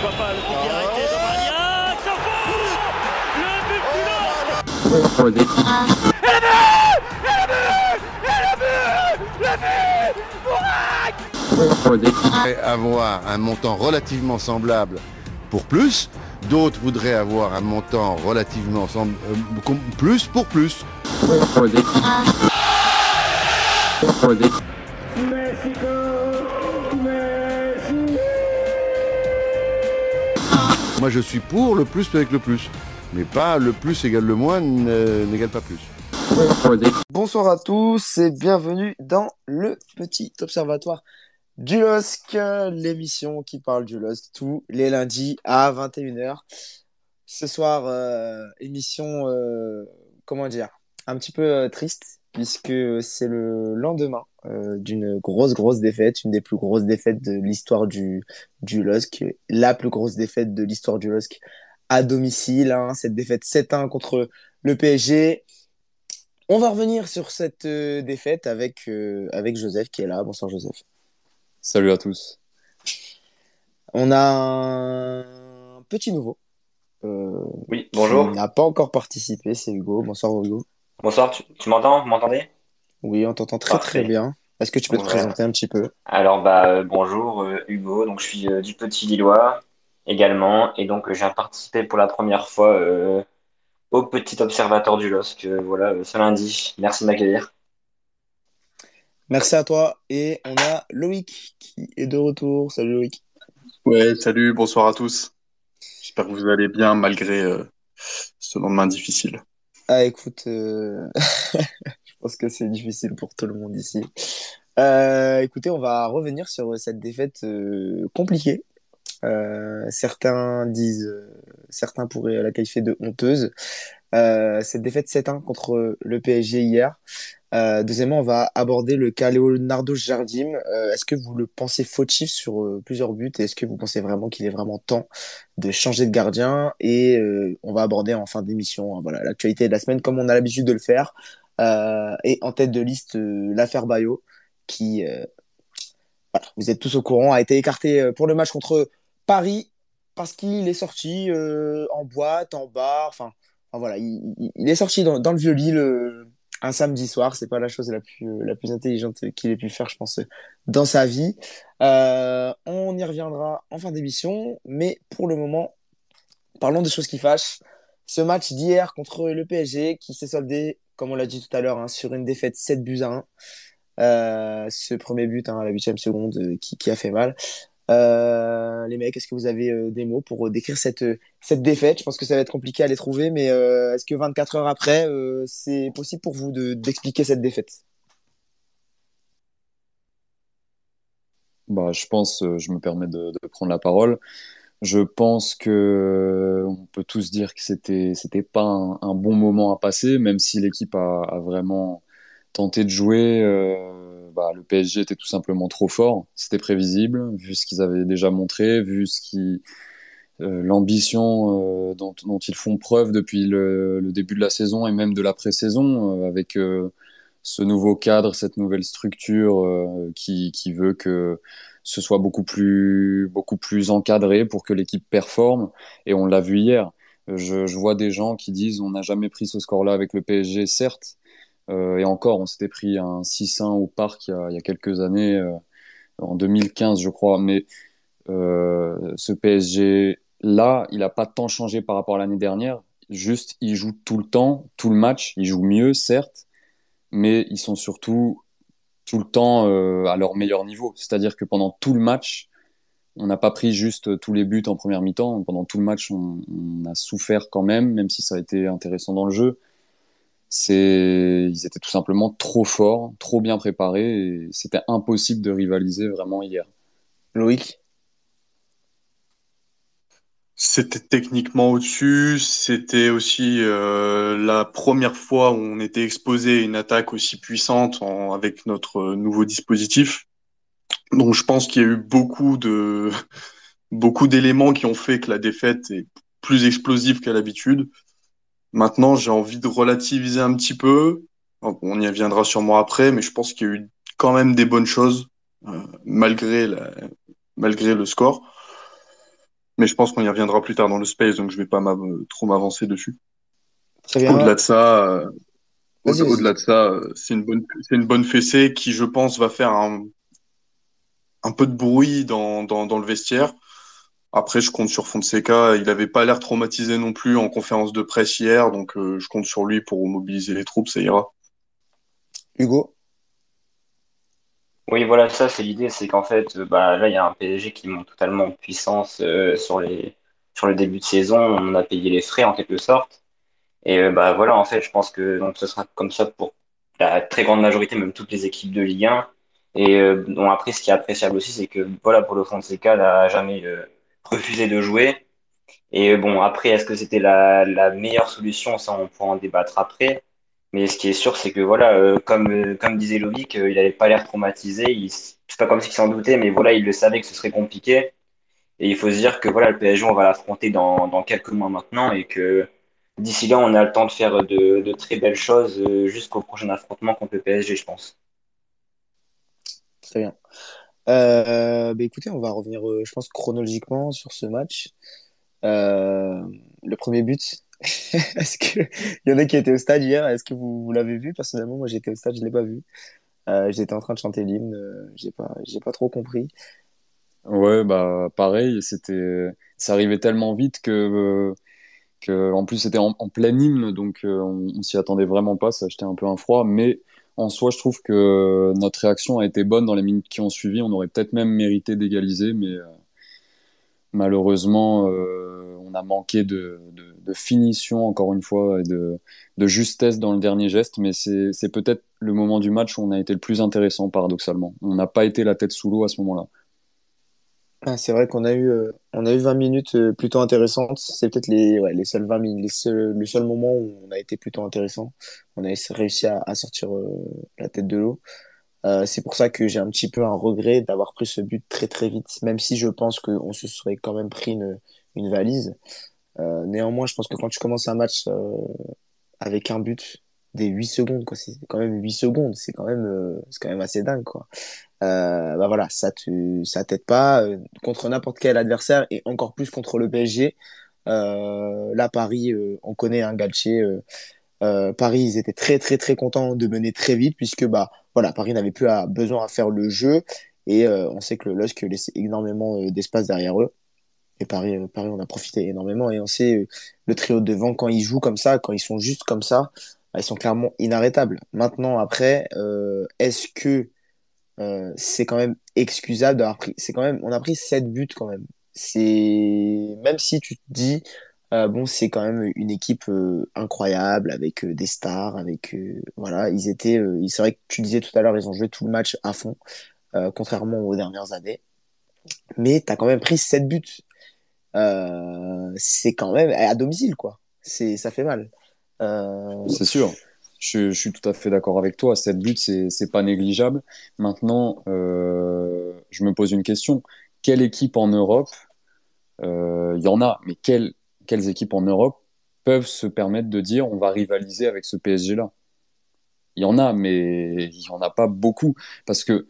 pourquoi pas le coup arrêté de Magnac, ça Le but du LOSC Et le but Et le but Et le but Le but Avoir un montant relativement semblable pour plus, d'autres voudraient avoir un montant relativement semblable, euh, plus pour plus. Moi, je suis pour le plus avec le plus. Mais pas le plus égale le moins n'égale pas plus. Bonsoir à tous et bienvenue dans le petit observatoire du LOSC, l'émission qui parle du LOSC tous les lundis à 21h. Ce soir, euh, émission, euh, comment dire, un petit peu euh, triste puisque c'est le lendemain euh, d'une grosse, grosse défaite, une des plus grosses défaites de l'histoire du, du LOSC, la plus grosse défaite de l'histoire du LOSC à domicile, hein, cette défaite 7-1 contre le PSG. On va revenir sur cette euh, défaite avec, euh, avec Joseph qui est là. Bonsoir Joseph. Salut à tous. On a un petit nouveau. oui, bonjour. Qui n'a pas encore participé, c'est Hugo. Bonsoir Hugo. Bonsoir, tu, m'entends? Vous m'entendez? Oui, on t'entend très très bien. Est-ce que tu peux te présenter un petit peu? Alors, bah, euh, bonjour euh, Hugo, donc je suis euh, du Petit Lillois également, et donc j'ai participé pour la première fois au Petit Observatoire du LOSC, voilà, ce lundi. Merci de m'accueillir. Merci à toi, et on a Loïc qui est de retour. Salut Loïc. Ouais, salut, bonsoir à tous. J'espère que vous allez bien malgré ce lendemain difficile. Ah, écoute, euh, je pense que c'est difficile pour tout le monde ici. Euh, écoutez, on va revenir sur cette défaite euh, compliquée. certains disent, certains pourraient la qualifier de honteuse. cette défaite 7-1 contre le PSG hier. Euh, deuxièmement, on va aborder le cas Leonardo Jardim. Euh, est-ce que vous le pensez fautif sur euh, plusieurs buts est-ce que vous pensez vraiment qu'il est vraiment temps de changer de gardien Et on va aborder en fin d'émission hein, voilà l'actualité de la semaine comme on a l'habitude de le faire. et en tête de liste, l'affaire Bayo qui, vous êtes tous au courant, a été écarté pour le match contre Paris parce qu'il est sorti en boîte, en bar, enfin, voilà, il, est sorti dans, dans le vieux lit le un samedi soir. C'est pas la chose la plus, intelligente qu'il ait pu faire, je pense, dans sa vie. Euh, on y reviendra en fin d'émission, mais pour le moment, parlons des choses qui fâchent. Ce match d'hier contre le PSG qui s'est soldé, comme on l'a dit tout à l'heure, hein, sur une défaite 7 buts à 1. Euh, ce premier but hein, à la huitième seconde euh, qui, a fait mal. Euh, les mecs, est-ce que vous avez euh, des mots pour euh, décrire cette, cette défaite? Je pense que ça va être compliqué à les trouver, mais est-ce que 24 heures après, c'est possible pour vous d'expliquer cette défaite? Bah, Je pense, je me permets de, prendre la parole. Je pense que on peut tous dire que c'était c'était pas un, bon moment à passer, même si l'équipe a, a, vraiment tenté de jouer. Bah, le PSG était tout simplement trop fort. C'était prévisible, vu ce qu'ils avaient déjà montré, vu euh, l'ambition euh, dont, ils font preuve depuis le, début de la saison et même de la pré-saison, euh, avec ce nouveau cadre, cette nouvelle structure qui, veut que ce soit beaucoup plus, beaucoup plus encadré pour que l'équipe performe. Et on l'a vu hier. Je, je, vois des gens qui disent on n'a jamais pris ce score-là avec le PSG, certes, euh, et encore, on s'était pris un 6-1 au parc il y, a, quelques années, euh, en 2015, je crois. Mais euh, ce PSG là, il n'a pas tant changé par rapport à l'année dernière. Juste, il joue tout le temps, tout le match. Il joue mieux, certes, mais ils sont surtout tout le temps à leur meilleur niveau. C'est-à-dire que pendant tout le match, on n'a pas pris juste tous les buts en première mi-temps. Pendant tout le match, on, a souffert quand même, même si ça a été intéressant dans le jeu c'est ils étaient tout simplement trop forts, trop bien préparés et c'était impossible de rivaliser vraiment hier. Loïc? C'était techniquement au-dessus, c'était aussi euh, la première fois où on était exposé à une attaque aussi puissante avec notre nouveau dispositif. Donc je pense qu'il y a eu beaucoup de beaucoup d'éléments qui ont fait que la défaite est plus explosive qu'à l'habitude. Maintenant, j'ai envie de relativiser un petit peu. On y reviendra sûrement après, mais je pense qu'il y a eu quand même des bonnes choses, euh, malgré, la, malgré le score. mais je pense qu'on y reviendra plus tard dans le space, donc je vais pas trop m'avancer dessus. Au-delà de ça, euh, au-delà de ça, euh, c'est une bonne, c'est une bonne fessée qui, je pense, va faire un, un peu de bruit dans, dans, dans le vestiaire. Après, je compte sur Fonseca. Il n'avait pas l'air traumatisé non plus en conférence de presse hier, donc euh, je compte sur lui pour mobiliser les troupes, ça ira. Hugo? Oui, voilà, ça c'est l'idée, c'est qu'en fait, euh, bah, là, il y a un PSG qui monte totalement en puissance euh, sur les, sur le début de saison. On a payé les frais en quelque sorte. Et euh, bah voilà, en fait, je pense que donc, ce sera comme ça pour la très grande majorité, même toutes les équipes de Ligue 1. Et euh, bon, après, ce qui est appréciable aussi, c'est que voilà, pour le Fonseca, il n'a jamais euh, refusé de jouer. Et bon, après, est-ce que c'était la, meilleure solution? Ça, on pourra en débattre après. Mais ce qui est sûr, c'est que voilà, euh, comme, euh, comme disait Loïc, euh, il n'avait pas l'air traumatisé. C'est pas comme s'il s'en doutait, mais voilà, il le savait que ce serait compliqué. Et il faut se dire que voilà, le PSG, on va l'affronter dans, dans quelques mois maintenant et que d'ici là, on a le temps de faire de, de très belles choses euh, jusqu'au prochain affrontement contre le PSG, je pense. Très bien. Euh, bah, écoutez, on va revenir, euh, je pense, chronologiquement sur ce match. Euh, le premier but. Est-ce que il y en a qui étaient au stade hier? Est-ce que vous, l'avez vu? Personnellement, moi j'étais au stade, je l'ai pas vu. J'étais en train de chanter l'hymne, j'ai pas, pas trop compris. Ouais, bah pareil, c'était, ça arrivait tellement vite que, en plus c'était en, plein hymne, donc on, on s'y attendait vraiment pas, ça jetait un peu un froid, mais en soi, je trouve que notre réaction a été bonne dans les minutes qui ont suivi. On aurait peut-être même mérité d'égaliser, mais euh, malheureusement, euh, on a manqué de, finition, encore une fois, et de, justesse dans le dernier geste. Mais c'est peut-être le moment du match où on a été le plus intéressant, paradoxalement. On n'a pas été la tête sous l'eau à ce moment-là. Ah, c'est vrai qu'on a eu, euh, on a eu 20 minutes euh, plutôt intéressantes. C'est peut-être les, les seuls 20 minutes, le seul moment où on a été plutôt intéressant. On a réussi à, à sortir euh, la tête de l'eau. Euh, c'est pour ça que j'ai un petit peu un regret d'avoir pris ce but très très vite, même si je pense qu'on se serait quand même pris une, une valise. Néanmoins, je pense que quand tu commences un match avec un but des 8 secondes, quoi, c'est quand même 8 secondes, c'est quand même, euh, c'est quand même assez dingue, quoi. Euh, bah voilà, ça te, ça t'aide pas euh, contre n'importe quel adversaire et encore plus contre le PSG. Euh, là, Paris, on connaît un euh, Paris, ils étaient très très très contents de mener très vite puisque bah voilà, Paris n'avait plus besoin à faire le jeu et on sait que le LOSC laissait énormément d'espace derrière eux. Et Paris, Paris, on a profité énormément et on sait le trio de devant quand ils jouent comme ça, quand ils sont juste comme ça, ils sont clairement inarrêtables. Maintenant, après, euh, est-ce que euh, c'est quand même excusable d'avoir pris. C'est quand même, on a pris 7 buts quand même. C'est même si tu te dis euh, bon, c'est quand même une équipe euh, incroyable avec euh, des stars, avec euh, voilà, ils étaient. c'est vrai que tu disais tout à l'heure, ils ont joué tout le match à fond, contrairement aux dernières années. Mais t'as quand même pris 7 buts. C'est quand même à domicile quoi. C'est ça fait mal. Euh, C'est sûr. Je, je suis tout à fait d'accord avec toi. Cette but, c'est, pas négligeable. Maintenant, euh, je me pose une question. Quelle équipe en Europe, euh, il y en a, mais quelles, quelles équipes en Europe peuvent se permettre de dire on va rivaliser avec ce PSG-là? Il y en a, mais il y en a pas beaucoup. Parce que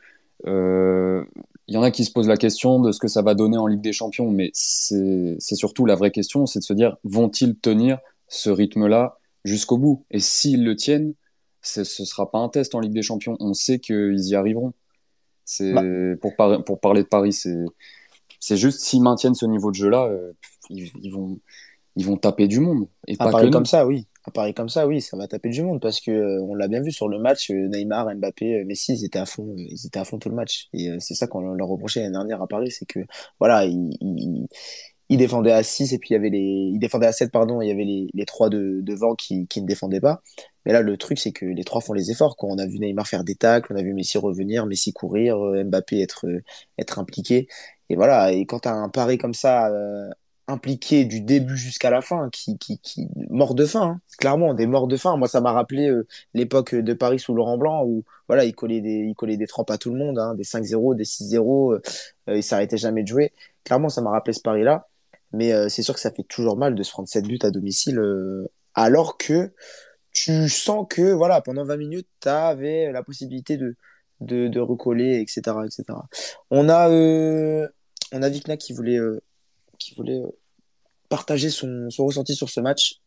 euh, il y en a qui se posent la question de ce que ça va donner en Ligue des Champions, mais c'est, c'est surtout la vraie question, c'est de se dire vont-ils tenir ce rythme-là jusqu'au bout? Et s'ils le tiennent, ce ce sera pas un test en Ligue des Champions. On sait qu'ils y arriveront. C'est bah, pour, par- pour parler de Paris, c'est c'est juste s'ils maintiennent ce niveau de jeu-là, euh, ils, ils vont ils vont taper du monde et À pas que Paris comme ça, oui. À Paris comme ça, oui, ça va taper du monde parce que euh, on l'a bien vu sur le match, euh, Neymar, Mbappé, Messi, ils étaient à fond, ils étaient à fond tout le match. Et c'est ça qu'on leur reprochait l'année dernière à Paris, c'est que voilà, ils, ils, ils défendaient à 6 et puis il y avait les, ils défendaient à 7 pardon, il y avait les, les trois de, devant qui, qui ne défendaient pas. Mais là, le truc, c'est que les trois font les efforts. Quand on a vu Neymar faire des tacles, on a vu Messi revenir, Messi courir, euh, Mbappé être, euh, être impliqué. Et voilà, et quand tu as un pari comme ça, euh, impliqué du début jusqu'à la fin, qui, qui, qui mort de faim, hein. clairement, des morts de faim. Moi, ça m'a rappelé euh, l'époque de Paris sous Laurent Blanc, où voilà, il collait des, il collait des trempes à tout le monde, hein, des 5-0, des 6-0, euh, il s'arrêtait jamais de jouer. Clairement, ça m'a rappelé ce Paris-là. Mais euh, c'est sûr que ça fait toujours mal de se prendre 7 buts à domicile, euh, alors que tu sens que voilà, pendant 20 minutes, tu avais la possibilité de, de, recoller, etc., etc. On a, euh, on a Vikna qui voulait euh, qui voulait partager son, son ressenti sur ce match.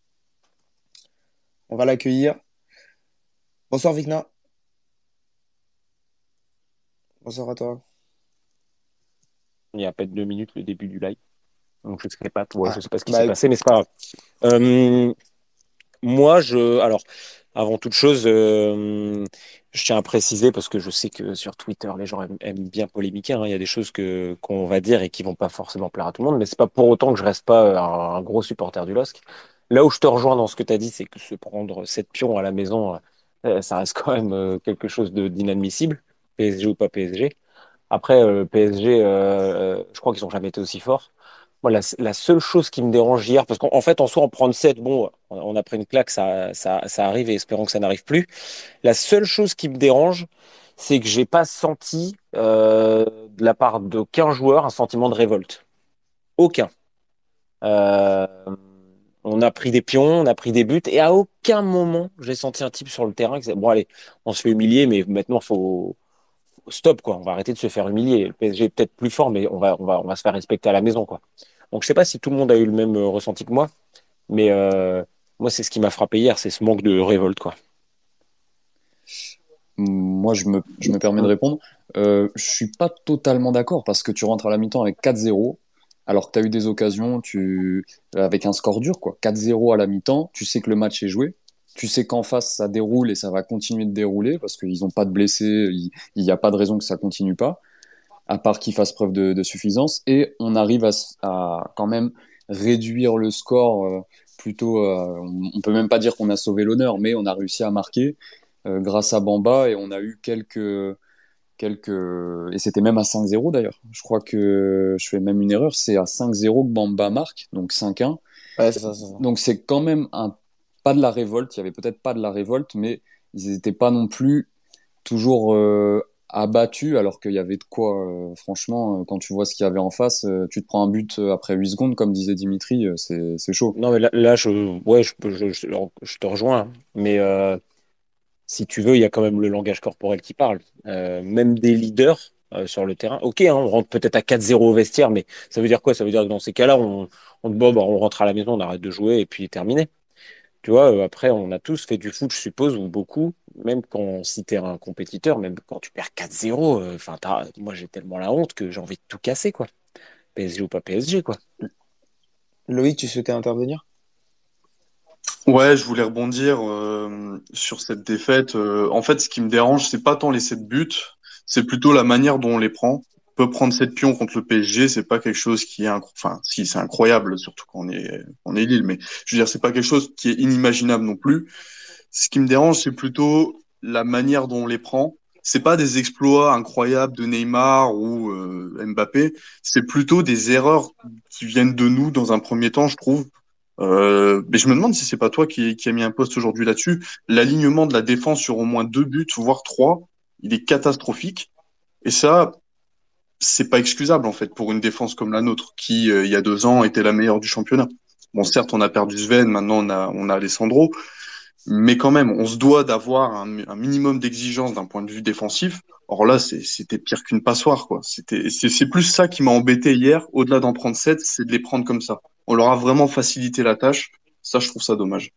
On va l'accueillir. Bonsoir Vicna. Bonsoir à toi. Il y a à peine deux minutes le début du live. Donc je ne sais pas, ouais, Ah, je sais pas ce qui bah, s'est passé, mais c'est pas grave. Euh, moi, je, alors, avant toute chose, euh, je tiens à préciser parce que je sais que sur Twitter, les gens aiment, aiment bien polémiquer. hein. Il y a des choses que qu'on va dire et qui vont pas forcément plaire à tout le monde, mais c'est pas pour autant que je reste pas un, un gros supporter du LOSC. Là où je te rejoins dans ce que tu as dit, c'est que se prendre sept pions à la maison, euh, ça reste quand même quelque chose d'inadmissible, PSG ou pas PSG. Après, PSG, je crois qu'ils n'ont jamais été aussi forts. Moi, la, seule chose qui me dérange hier, parce qu'en en fait, en soi, en prendre 7, bon, on on a pris une claque, ça, ça, ça arrive et espérons que ça n'arrive plus. La seule chose qui me dérange, c'est que j'ai pas senti euh, de la part d'aucun joueur un sentiment de révolte. Aucun. Euh, on a pris des pions, on a pris des buts, et à aucun moment j'ai senti un type sur le terrain qui disait, bon allez, on se fait humilier, mais maintenant faut stop quoi, on va arrêter de se faire humilier. Le PSG est peut-être plus fort, mais on va, on va, on va se faire respecter à la maison quoi. Donc je sais pas si tout le monde a eu le même euh, ressenti que moi, mais euh, moi c'est ce qui m'a frappé hier, c'est ce manque de révolte quoi. Moi, je me, je me permets de répondre. Euh, je suis pas totalement d'accord parce que tu rentres à la mi-temps avec 4-0, alors que tu as eu des occasions tu... avec un score dur, quoi. 4-0 à la mi-temps, tu sais que le match est joué, tu sais qu'en face ça déroule et ça va continuer de dérouler parce qu'ils n'ont pas de blessés, il n'y a pas de raison que ça continue pas, à part qu'ils fassent preuve de, de suffisance. Et on arrive à, quand même réduire le score euh, plutôt. euh, on, peut même pas dire qu'on a sauvé l'honneur, mais on a réussi à marquer euh, grâce à Bamba et on a eu quelques quelques et c'était même à 5-0 d'ailleurs. Je crois que je fais même une erreur, c'est à 5-0 que Bamba marque, donc 5-1. Ouais, c'est ça, c'est ça. Donc c'est quand même un pas de la révolte, il y avait peut-être pas de la révolte mais ils n'étaient pas non plus toujours abattus alors qu'il y avait de quoi euh, franchement euh, quand tu vois ce qu'il y avait en face, euh, tu te prends un but après 8 secondes comme disait Dimitri, c'est chaud. Non mais là, là, je, ouais, je, je, te rejoins, hein. mais si tu veux, il y a quand même le langage corporel qui parle. Même des leaders sur le terrain. Ok, hein, on rentre peut-être à 4-0 au vestiaire, mais ça veut dire quoi? Ça veut dire que dans ces cas-là, on, on, bon, bah, on rentre à la maison, on arrête de jouer et puis terminé. Tu vois, euh, après, on a tous fait du foot, je suppose, ou beaucoup, même quand si t'es un compétiteur, même quand tu perds 4-0, euh, enfin, moi j'ai tellement la honte que j'ai envie de tout casser, quoi. PSG ou pas PSG, quoi. Loïc, tu souhaitais intervenir? Ouais, je voulais rebondir euh, sur cette défaite. Euh, en fait, ce qui me dérange, c'est pas tant les sept buts, c'est plutôt la manière dont on les prend. Peut prendre sept pions contre le PSG, c'est pas quelque chose qui est, enfin, si c'est incroyable, surtout quand on est, on est Lille, mais je veux dire, c'est pas quelque chose qui est inimaginable non plus. Ce qui me dérange, c'est plutôt la manière dont on les prend. C'est pas des exploits incroyables de Neymar ou euh, Mbappé, c'est plutôt des erreurs qui viennent de nous dans un premier temps, je trouve. Euh, mais je me demande si c'est pas toi qui, qui a mis un post aujourd'hui là-dessus. L'alignement de la défense sur au moins deux buts, voire trois, il est catastrophique. Et ça, c'est pas excusable en fait pour une défense comme la nôtre, qui euh, il y a deux ans était la meilleure du championnat. Bon, certes, on a perdu Sven, maintenant on a, on a Alessandro, mais quand même, on se doit d'avoir un, un minimum d'exigence d'un point de vue défensif. Or là, c'était pire qu'une passoire, quoi. C'était, c'est c'est plus ça qui m'a embêté hier, au-delà d'en prendre sept, c'est de les prendre comme ça. On leur a vraiment facilité la tâche. Ça, je trouve ça dommage.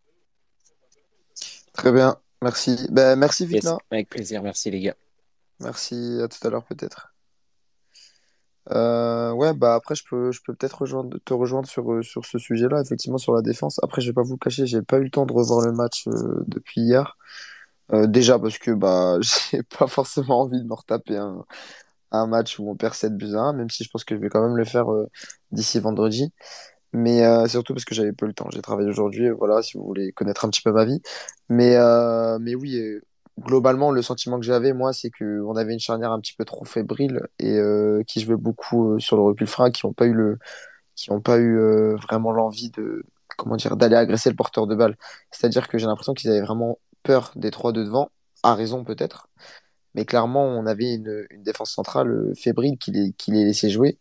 Très bien, merci. Ben, merci Yes, Vicna. avec plaisir, merci les gars. Merci, à tout à l'heure peut-être. Euh, ouais, bah après, je peux, je peux peut-être rejoindre, te rejoindre sur, euh, sur ce sujet-là, effectivement, sur la défense. Après, je vais pas vous le cacher, j'ai pas eu le temps de revoir le match euh, depuis hier. Euh, déjà parce que bah, j'ai pas forcément envie de me retaper un, un match où on perd 7 buts à 1, même si je pense que je vais quand même le faire euh, d'ici vendredi. Mais surtout parce que j'avais peu le temps. J'ai travaillé aujourd'hui, voilà, si vous voulez connaître un petit peu ma vie. Mais, mais oui, globalement, le sentiment que j'avais, moi, c'est que on avait une charnière un petit peu trop fébrile et euh, qui jouait beaucoup euh, sur le recul frein, qui n'ont pas eu le, qui pas eu euh, vraiment l'envie de, comment dire, d'aller agresser le porteur de balle. C'est-à-dire que j'ai l'impression qu'ils avaient vraiment peur des trois de devant, à raison peut-être. Mais clairement, on avait une, défense centrale euh, fébrile qui les, qui les laissait jouer.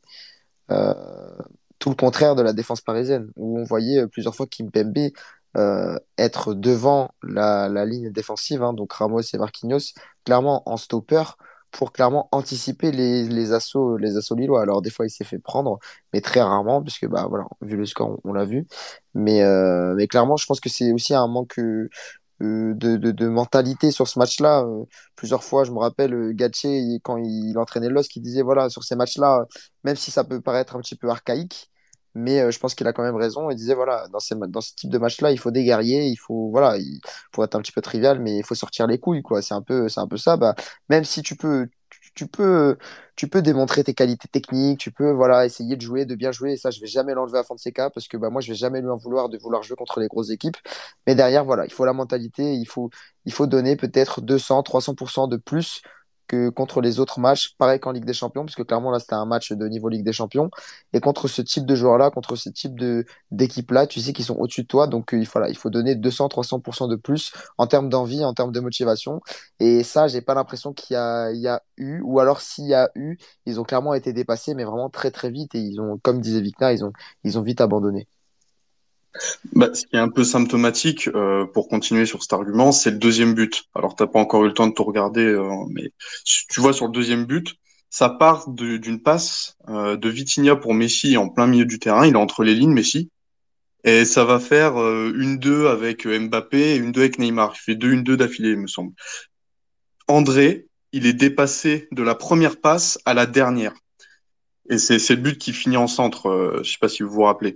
Tout le contraire de la défense parisienne, où on voyait plusieurs fois Kimpembe euh, être devant la, la ligne défensive, hein, donc Ramos et Marquinhos, clairement en stopper pour clairement anticiper les, les assauts, les assauts lillois. Alors, des fois, il s'est fait prendre, mais très rarement, puisque, bah, voilà, vu le score, on, l'a vu. Mais, euh, mais clairement, je pense que c'est aussi un manque euh, de, de, de mentalité sur ce match-là. Euh, plusieurs fois, je me rappelle, euh, Gatché, quand il entraînait LOSC, qui disait, voilà, sur ces matchs-là, même si ça peut paraître un petit peu archaïque, mais euh, je pense qu'il a quand même raison. Il disait, voilà, dans, ces, dans ce type de match-là, il faut des guerriers, il faut, voilà, il, pour être un petit peu trivial, mais il faut sortir les couilles, quoi. C'est un peu, c'est un peu ça. Bah, même si tu peux, tu, peux, tu peux démontrer tes qualités techniques, tu peux, voilà, essayer de jouer, de bien jouer. Et ça, je vais jamais l'enlever à Fonseca parce que, bah, moi, je vais jamais lui en vouloir de vouloir jouer contre les grosses équipes. Mais derrière, voilà, il faut la mentalité, il faut, il faut donner peut-être 200, 300% de plus que contre les autres matchs, pareil qu'en Ligue des Champions, parce que clairement là c'était un match de niveau Ligue des Champions, et contre ce type de joueurs-là, contre ce type d'équipe-là, tu sais qu'ils sont au-dessus de toi, donc euh, il, faut, là, il faut donner 200-300% de plus en termes d'envie, en termes de motivation, et ça j'ai pas l'impression qu'il y a, il y a eu, ou alors s'il y a eu, ils ont clairement été dépassés, mais vraiment très très vite, et ils ont, comme disait Victor, ils ont, ils ont vite abandonné. Bah, ce qui est un peu symptomatique, euh, pour continuer sur cet argument, c'est le deuxième but. Alors, t'as pas encore eu le temps de tout regarder, euh, mais tu vois sur le deuxième but, ça part d'une passe euh, de Vitinha pour Messi en plein milieu du terrain. Il est entre les lignes, Messi, et ça va faire euh, une deux avec euh, Mbappé et une deux avec Neymar. Il fait deux une deux d'affilée, il me semble. André, il est dépassé de la première passe à la dernière, et c'est c'est le but qui finit en centre. euh, je sais pas si vous vous rappelez.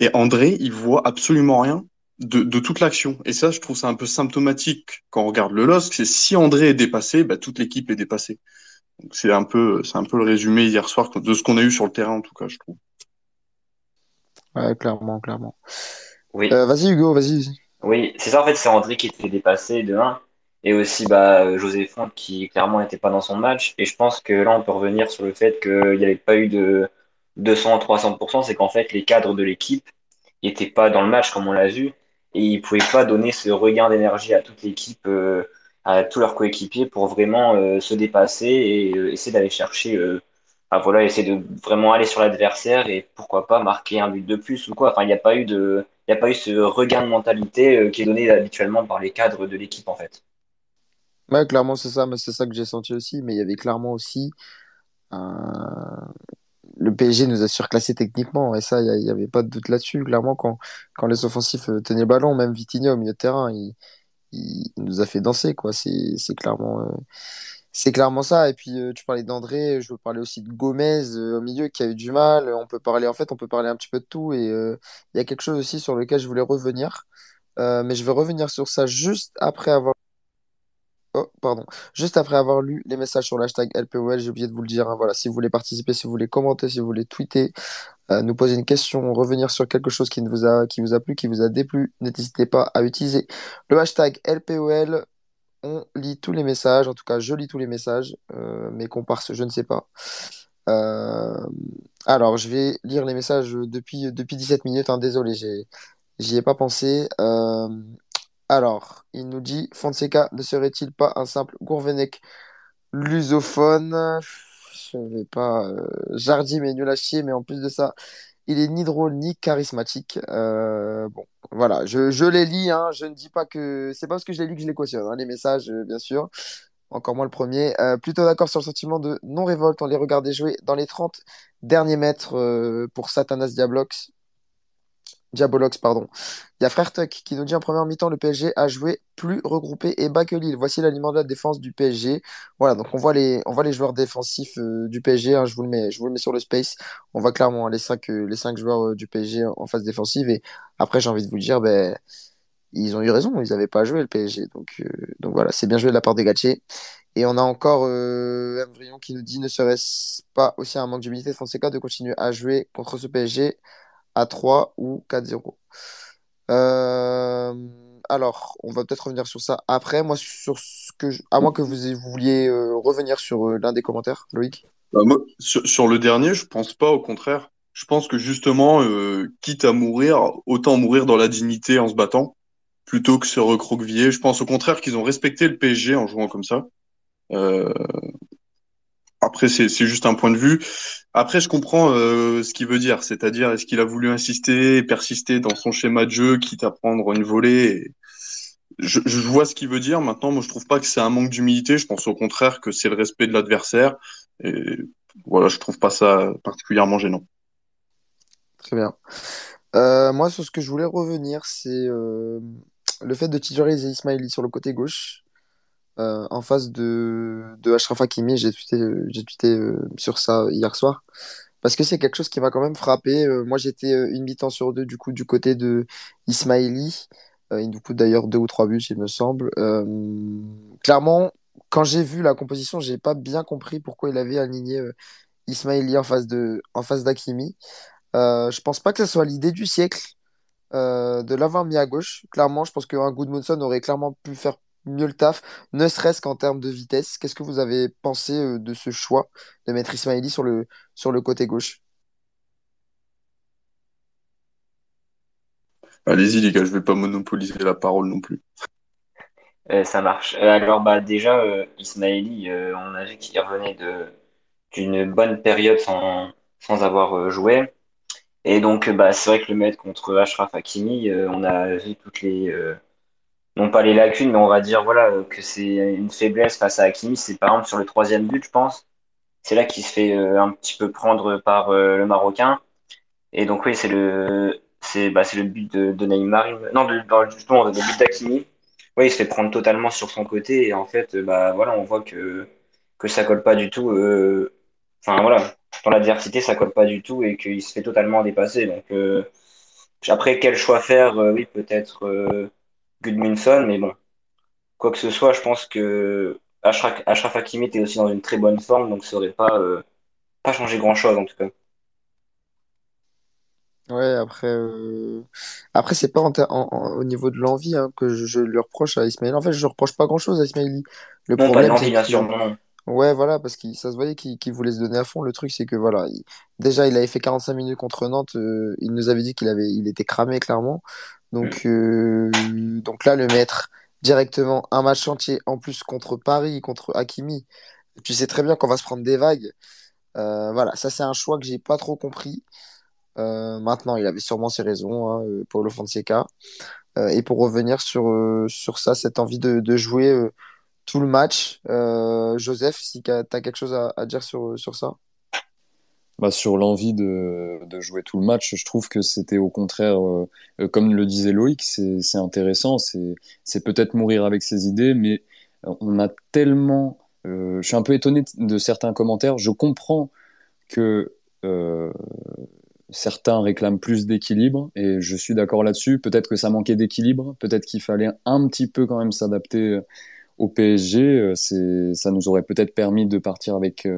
Et André, il voit absolument rien de, de toute l'action. Et ça, je trouve ça un peu symptomatique quand on regarde le LOSC. C'est si André est dépassé, bah, toute l'équipe est dépassée. Donc, C'est un peu, c'est un peu le résumé hier soir de ce qu'on a eu sur le terrain, en tout cas, je trouve. Ouais, clairement, clairement. Oui. Euh, vas-y Hugo, vas-y. Oui, c'est ça en fait, c'est André qui était dépassé de 1 et aussi bah, José Font qui clairement n'était pas dans son match. Et je pense que là on peut revenir sur le fait qu'il n'y avait pas eu de 200-300%, c'est qu'en fait les cadres de l'équipe n'étaient pas dans le match comme on l'a vu et ils pouvaient pas donner ce regain d'énergie à toute l'équipe, euh, à tous leurs coéquipiers pour vraiment euh, se dépasser et euh, essayer d'aller chercher, voilà, essayer de vraiment aller sur l'adversaire et pourquoi pas marquer un but de plus ou quoi. Enfin, il n'y a pas eu de il a pas eu ce regain de mentalité qui est donné habituellement par les cadres de l'équipe, en fait. Ouais, clairement, c'est ça, mais c'est ça que j'ai senti aussi. Mais il y avait clairement aussi un... le PSG nous a surclassé techniquement, et ça, il n'y avait pas de doute là-dessus. Clairement, quand, quand les offensifs euh, tenaient le ballon, même Vitinha au milieu de terrain, il, nous a fait danser, quoi. C'est, clairement, euh, c'est clairement ça. Et puis, euh, tu parlais d'André, je veux parler aussi de Gomez au milieu qui a eu du mal. On peut parler, en fait, on peut parler un petit peu de tout. Et il y a quelque chose aussi sur lequel je voulais revenir. Mais je vais revenir sur ça juste après avoir Oh, pardon. Juste après avoir lu les messages sur l'hashtag LPOL, j'ai oublié de vous le dire. hein, voilà, si vous voulez participer, si vous voulez commenter, si vous voulez tweeter, euh, nous poser une question, revenir sur quelque chose qui ne vous a, qui vous a plu, qui vous a déplu, n'hésitez pas à utiliser le hashtag LPOL. On lit tous les messages, en tout cas, je lis tous les messages, euh, mes comparses, je ne sais pas. Euh, alors, je vais lire les messages depuis, depuis 17 minutes, hein, désolé, j'y ai pas pensé. Alors, il nous dit Fonseca ne serait-il pas un simple Gourvenec lusophone? Je vais pas. Euh, Jardim est nul à chier, mais en plus de ça, il est ni drôle ni charismatique. Euh, bon, voilà, je, je les lis, hein, je ne dis pas que. C'est pas parce que je les lis que je les cautionne, hein, les messages, euh, bien sûr. Encore moins le premier. Euh, plutôt d'accord sur le sentiment de non-révolte. On les regardait jouer dans les 30 derniers mètres pour Satanas Diablox. Diabolox, pardon. Il y a Frère Tuck qui nous dit en première mi-temps, le PSG a joué plus regroupé et bas que Lille. Voici l'aliment de la défense du PSG. Voilà, donc on voit les, joueurs défensifs euh, du PSG. hein, je vous le mets, sur le space. On voit clairement hein, les cinq, euh, les cinq joueurs euh, du PSG en phase défensive. Et après, j'ai envie de vous le dire, ben, ils ont eu raison. Ils n'avaient pas joué le PSG. Donc, voilà, c'est bien joué de la part des Gatché. Et on a encore euh, qui nous dit ne serait-ce pas aussi un manque d'humilité de Fonseca de continuer à jouer contre ce PSG à 3 ou 4-0. Euh, alors, on va peut-être revenir sur ça après. Moi, sur ce que je- à moins que vous, vouliez euh, revenir sur euh, l'un des commentaires, Loïc. Bah, sur, sur le dernier, je pense pas, au contraire. Je pense que justement, quitte à mourir, autant mourir dans la dignité en se battant, plutôt que se recroqueviller. Je pense au contraire qu'ils ont respecté le PSG en jouant comme ça. Après, c'est juste un point de vue. Après, je comprends euh, ce qu'il veut dire, c'est-à-dire est-ce qu'il a voulu insister persister dans son schéma de jeu, quitte à prendre une volée. je, je vois ce qu'il veut dire. Maintenant, moi, je trouve pas que c'est un manque d'humilité. Je pense au contraire que c'est le respect de l'adversaire. Et voilà, je trouve pas ça particulièrement gênant. Très bien. Euh, moi, sur ce que je voulais revenir, c'est euh, le fait de titulariser Ismaili sur le côté gauche euh, en face de, de Achraf Hakimi. J'ai tweeté, euh, j'ai tweeté euh, sur ça hier soir. Parce que c'est quelque chose qui m'a quand même frappé. Moi, j'étais une mi-temps sur deux, du coup, du côté de Ismaili. Il nous coûte d'ailleurs deux ou trois buts, il me semble. Clairement, quand j'ai vu la composition, j'ai pas bien compris pourquoi il avait aligné Ismaili en face de, en face d'Hakimi. Je pense pas que ce soit l'idée du siècle de l'avoir mis à gauche. Clairement, je pense qu'un Goodmanson aurait clairement pu faire mieux le taf, ne serait-ce qu'en termes de vitesse. Qu'est-ce que vous avez pensé euh, de ce choix de mettre Ismaili sur le, sur le côté gauche? Allez-y, les gars, je vais pas monopoliser la parole non plus. Euh, ça marche. Euh, alors bah déjà euh, Ismaili, euh, on a vu qu'il revenait de d'une bonne période sans sans avoir euh, joué. Et donc bah c'est vrai que le mettre contre Achraf Hakimi, euh, on a vu toutes les euh, non pas les lacunes, mais on va dire voilà euh, que c'est une faiblesse face à Hakimi. C'est par exemple sur le troisième but, je pense. C'est là qu'il se fait euh, un petit peu prendre par euh, le Marocain. Et donc oui, c'est le c'est bah le but de, de Neymar. Non, de, dans- justement le but d'Hakimi. Oui, il se fait prendre totalement sur son côté et en fait, bah voilà, on voit que que ça colle pas du tout. Enfin voilà, dans l'adversité, ça colle pas du tout et qu'il se fait totalement dépasser. Donc après, quel choix faire? Oui, peut-être Gudmundsson, mais bon, quoi que ce soit, je pense que Achraf, Achraf Hakimi était aussi dans une très bonne forme, donc ça aurait pas euh, pas changé grand-chose en tout cas. Ouais, après, euh, après c'est pas en ter- en- en- au niveau de l'envie hein, que je, je lui reproche à Ismaili. En fait, je lui reproche pas grand-chose à Ismaili. Le Non, problème, c'est bien sûr, non. Ouais, voilà, parce que ça se voyait qu'il voulait se donner à fond. Le truc, c'est que voilà, il- déjà, il avait fait 45 minutes contre Nantes. euh, il nous avait dit qu'il avait, il était cramé, clairement. Donc, euh, donc là, le mettre directement un match entier, en plus contre Paris, contre Hakimi, et tu sais très bien qu'on va se prendre des vagues. Euh, voilà, ça, c'est un choix que j'ai pas trop compris. Euh, maintenant, il avait sûrement ses raisons, hein, Paulo Fonseca. Et pour revenir sur, sur ça, cette envie de, de jouer. tout le match. Joseph, si tu as quelque chose à, à dire sur, sur ça? Bah, sur l'envie de, jouer tout le match, je trouve que c'était au contraire, euh, comme le disait Loïc, c'est, intéressant, c'est, peut-être mourir avec ses idées, mais euh, on a tellement... euh, je suis un peu étonné de certains commentaires. Je comprends que certains réclament plus d'équilibre, et je suis d'accord là-dessus. Peut-être que ça manquait d'équilibre, peut-être qu'il fallait un petit peu quand même s'adapter au PSG. Ça nous aurait peut-être permis de partir avec...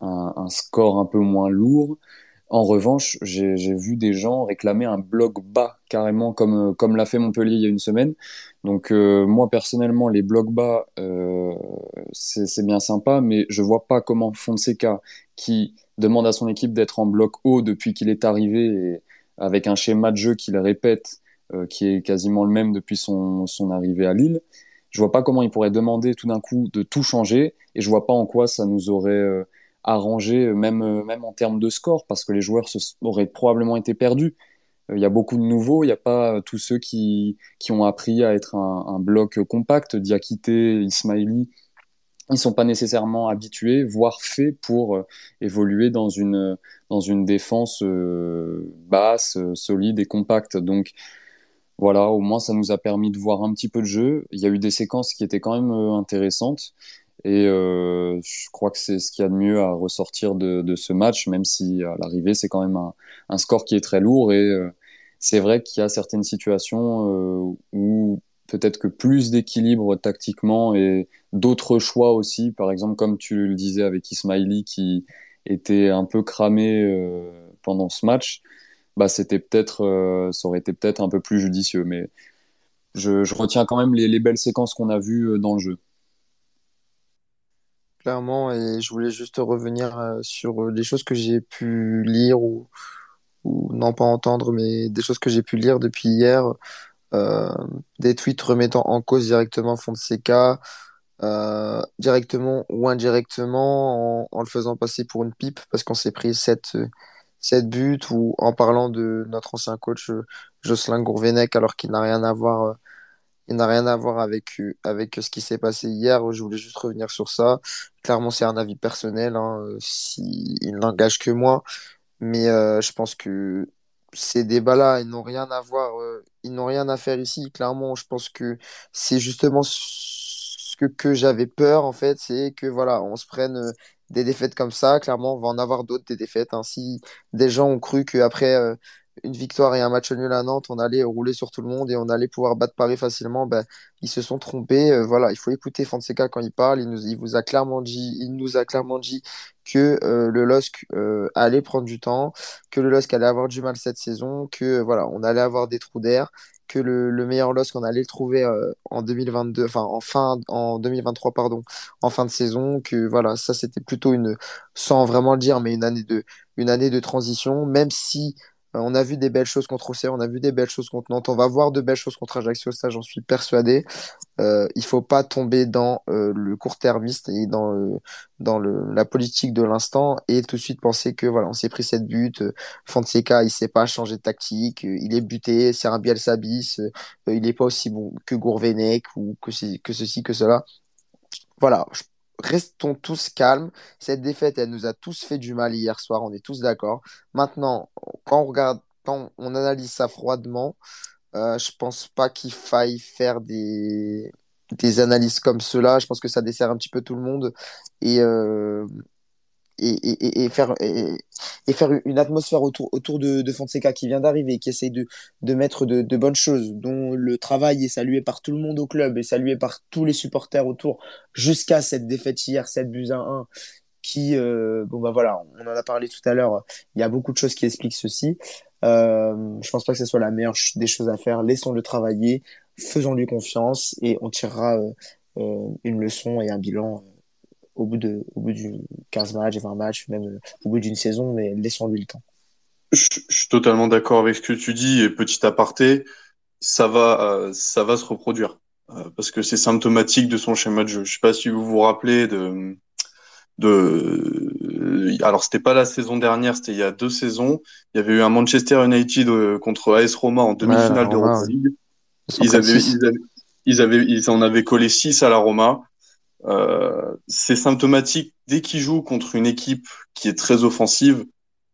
un, score un peu moins lourd. En revanche, j'ai vu des gens réclamer un bloc bas, carrément comme, euh, comme l'a fait Montpellier il y a une semaine. Donc euh, moi, personnellement, les blocs bas, euh, c'est bien sympa, mais je vois pas comment Fonseca, qui demande à son équipe d'être en bloc haut depuis qu'il est arrivé, et avec un schéma de jeu qu'il répète, qui est quasiment le même depuis son, son arrivée à Lille, je vois pas comment il pourrait demander tout d'un coup de tout changer, et je vois pas en quoi ça nous aurait... arrangé, euh, même, euh, même en termes de score, parce que les joueurs auraient probablement été perdus. Euh, Il y a beaucoup de nouveaux, il n'y a pas tous ceux qui, qui ont appris à être un, bloc compact, Diakité, Ismaili. Ils sont pas nécessairement habitués, voire faits pour évoluer dans une, dans une défense basse, solide et compacte. Donc voilà, au moins ça nous a permis de voir un petit peu de jeu. Il y a eu des séquences qui étaient quand même intéressantes. Et euh, je crois que c'est ce qu'il y a de mieux à ressortir de, ce match, même si à l'arrivée, c'est quand même un, score qui est très lourd. Et euh, c'est vrai qu'il y a certaines situations euh, où peut-être que plus d'équilibre tactiquement et d'autres choix aussi, par exemple, comme tu le disais avec Ismaili qui était un peu cramé pendant ce match, bah c'était peut-être, ça aurait été peut-être un peu plus judicieux. Mais je, retiens quand même les, les belles séquences qu'on a vues dans le jeu. Clairement, et je voulais juste revenir euh, sur euh, des choses que j'ai pu lire ou, ou non pas entendre, mais des choses que j'ai pu lire depuis hier. Euh, des tweets remettant en cause directement Fonseca, directement ou indirectement, en, le faisant passer pour une pipe parce qu'on s'est pris euh, sept buts, ou en parlant de notre ancien coach Jocelyn Gourvenec, alors qu'il n'a rien à voir Il n'a rien à voir avec, avec ce qui s'est passé hier. Je voulais juste revenir sur ça. Clairement, c'est un avis personnel, hein, si, il n'engage que moi. Mais euh, je pense que ces débats-là, ils n'ont rien à voir, euh, ils n'ont rien à faire ici. Clairement, je pense que c'est justement ce que, j'avais peur, en fait, c'est que voilà, on se prenne euh, des défaites comme ça. Clairement, on va en avoir d'autres des défaites. Ainsi, des gens ont cru qu'après une victoire et un match nul à Nantes, on allait rouler sur tout le monde et on allait pouvoir battre Paris facilement. Ben, ils se sont trompés. Euh, voilà, il faut écouter Fonseca quand il parle. Il nous, il vous a clairement dit, il nous a clairement dit que euh, le LOSC euh, allait prendre du temps, que le LOSC allait avoir du mal cette saison, que euh, voilà, on allait avoir des trous d'air, que le, le meilleur LOSC on allait le trouver euh, en 2022, enfin en fin, en 2023 pardon, en fin de saison, que voilà, ça c'était plutôt une, sans vraiment le dire, mais une année de, une année de transition, même si on a vu des belles choses contre Auxerre, on a vu des belles choses contre Nantes, on va voir de belles choses contre Ajaccio, ça j'en suis persuadé. Euh, il faut pas tomber dans euh, le court-termiste et dans, euh, dans le, la politique de l'instant et tout de suite penser que voilà, on s'est pris cette but. Euh, Fonseca, il sait pas changer de tactique, euh, il est buté, c'est un Bielsa bis, euh, il est pas aussi bon que Gourvenec ou que, que ceci, que cela. Voilà, restons tous calmes. Cette défaite, elle nous a tous fait du mal hier soir, on est tous d'accord. Maintenant, quand on regarde, quand on analyse ça froidement, euh, je pense pas qu'il faille faire des, analyses comme cela. Je pense que ça dessert un petit peu tout le monde et, euh, et, et, faire, et, faire une atmosphère autour, autour de, de Fonseca qui vient d'arriver, qui essaye de, de mettre de, de bonnes choses, dont le travail est salué par tout le monde au club et salué par tous les supporters autour, jusqu'à cette défaite hier, 7 buts à 1 qui, euh, bon bah voilà, on en a parlé tout à l'heure, il y a beaucoup de choses qui expliquent ceci. Euh, je pense pas que ce soit la meilleure des choses à faire. Laissons-le travailler, faisons-lui confiance et on tirera euh, euh, une leçon et un bilan euh, au bout de, au bout du 15 matchs, 20 matchs, même euh, au bout d'une saison, mais laissons-lui le temps. Je, je suis totalement d'accord avec ce que tu dis et petit aparté, ça va, euh, ça va se reproduire euh, parce que c'est symptomatique de son schéma de jeu. Je sais pas si vous vous rappelez de, de, alors c'était pas la saison dernière, c'était il y a deux saisons. Il y avait eu un Manchester United euh, contre AS Roma en Ouais, demi-finale Roma. League. Ils de avaient, 6. ils avaient, ils avaient, ils en avaient collé 6 à la Roma. Euh, c'est symptomatique dès qu'ils jouent contre une équipe qui est très offensive,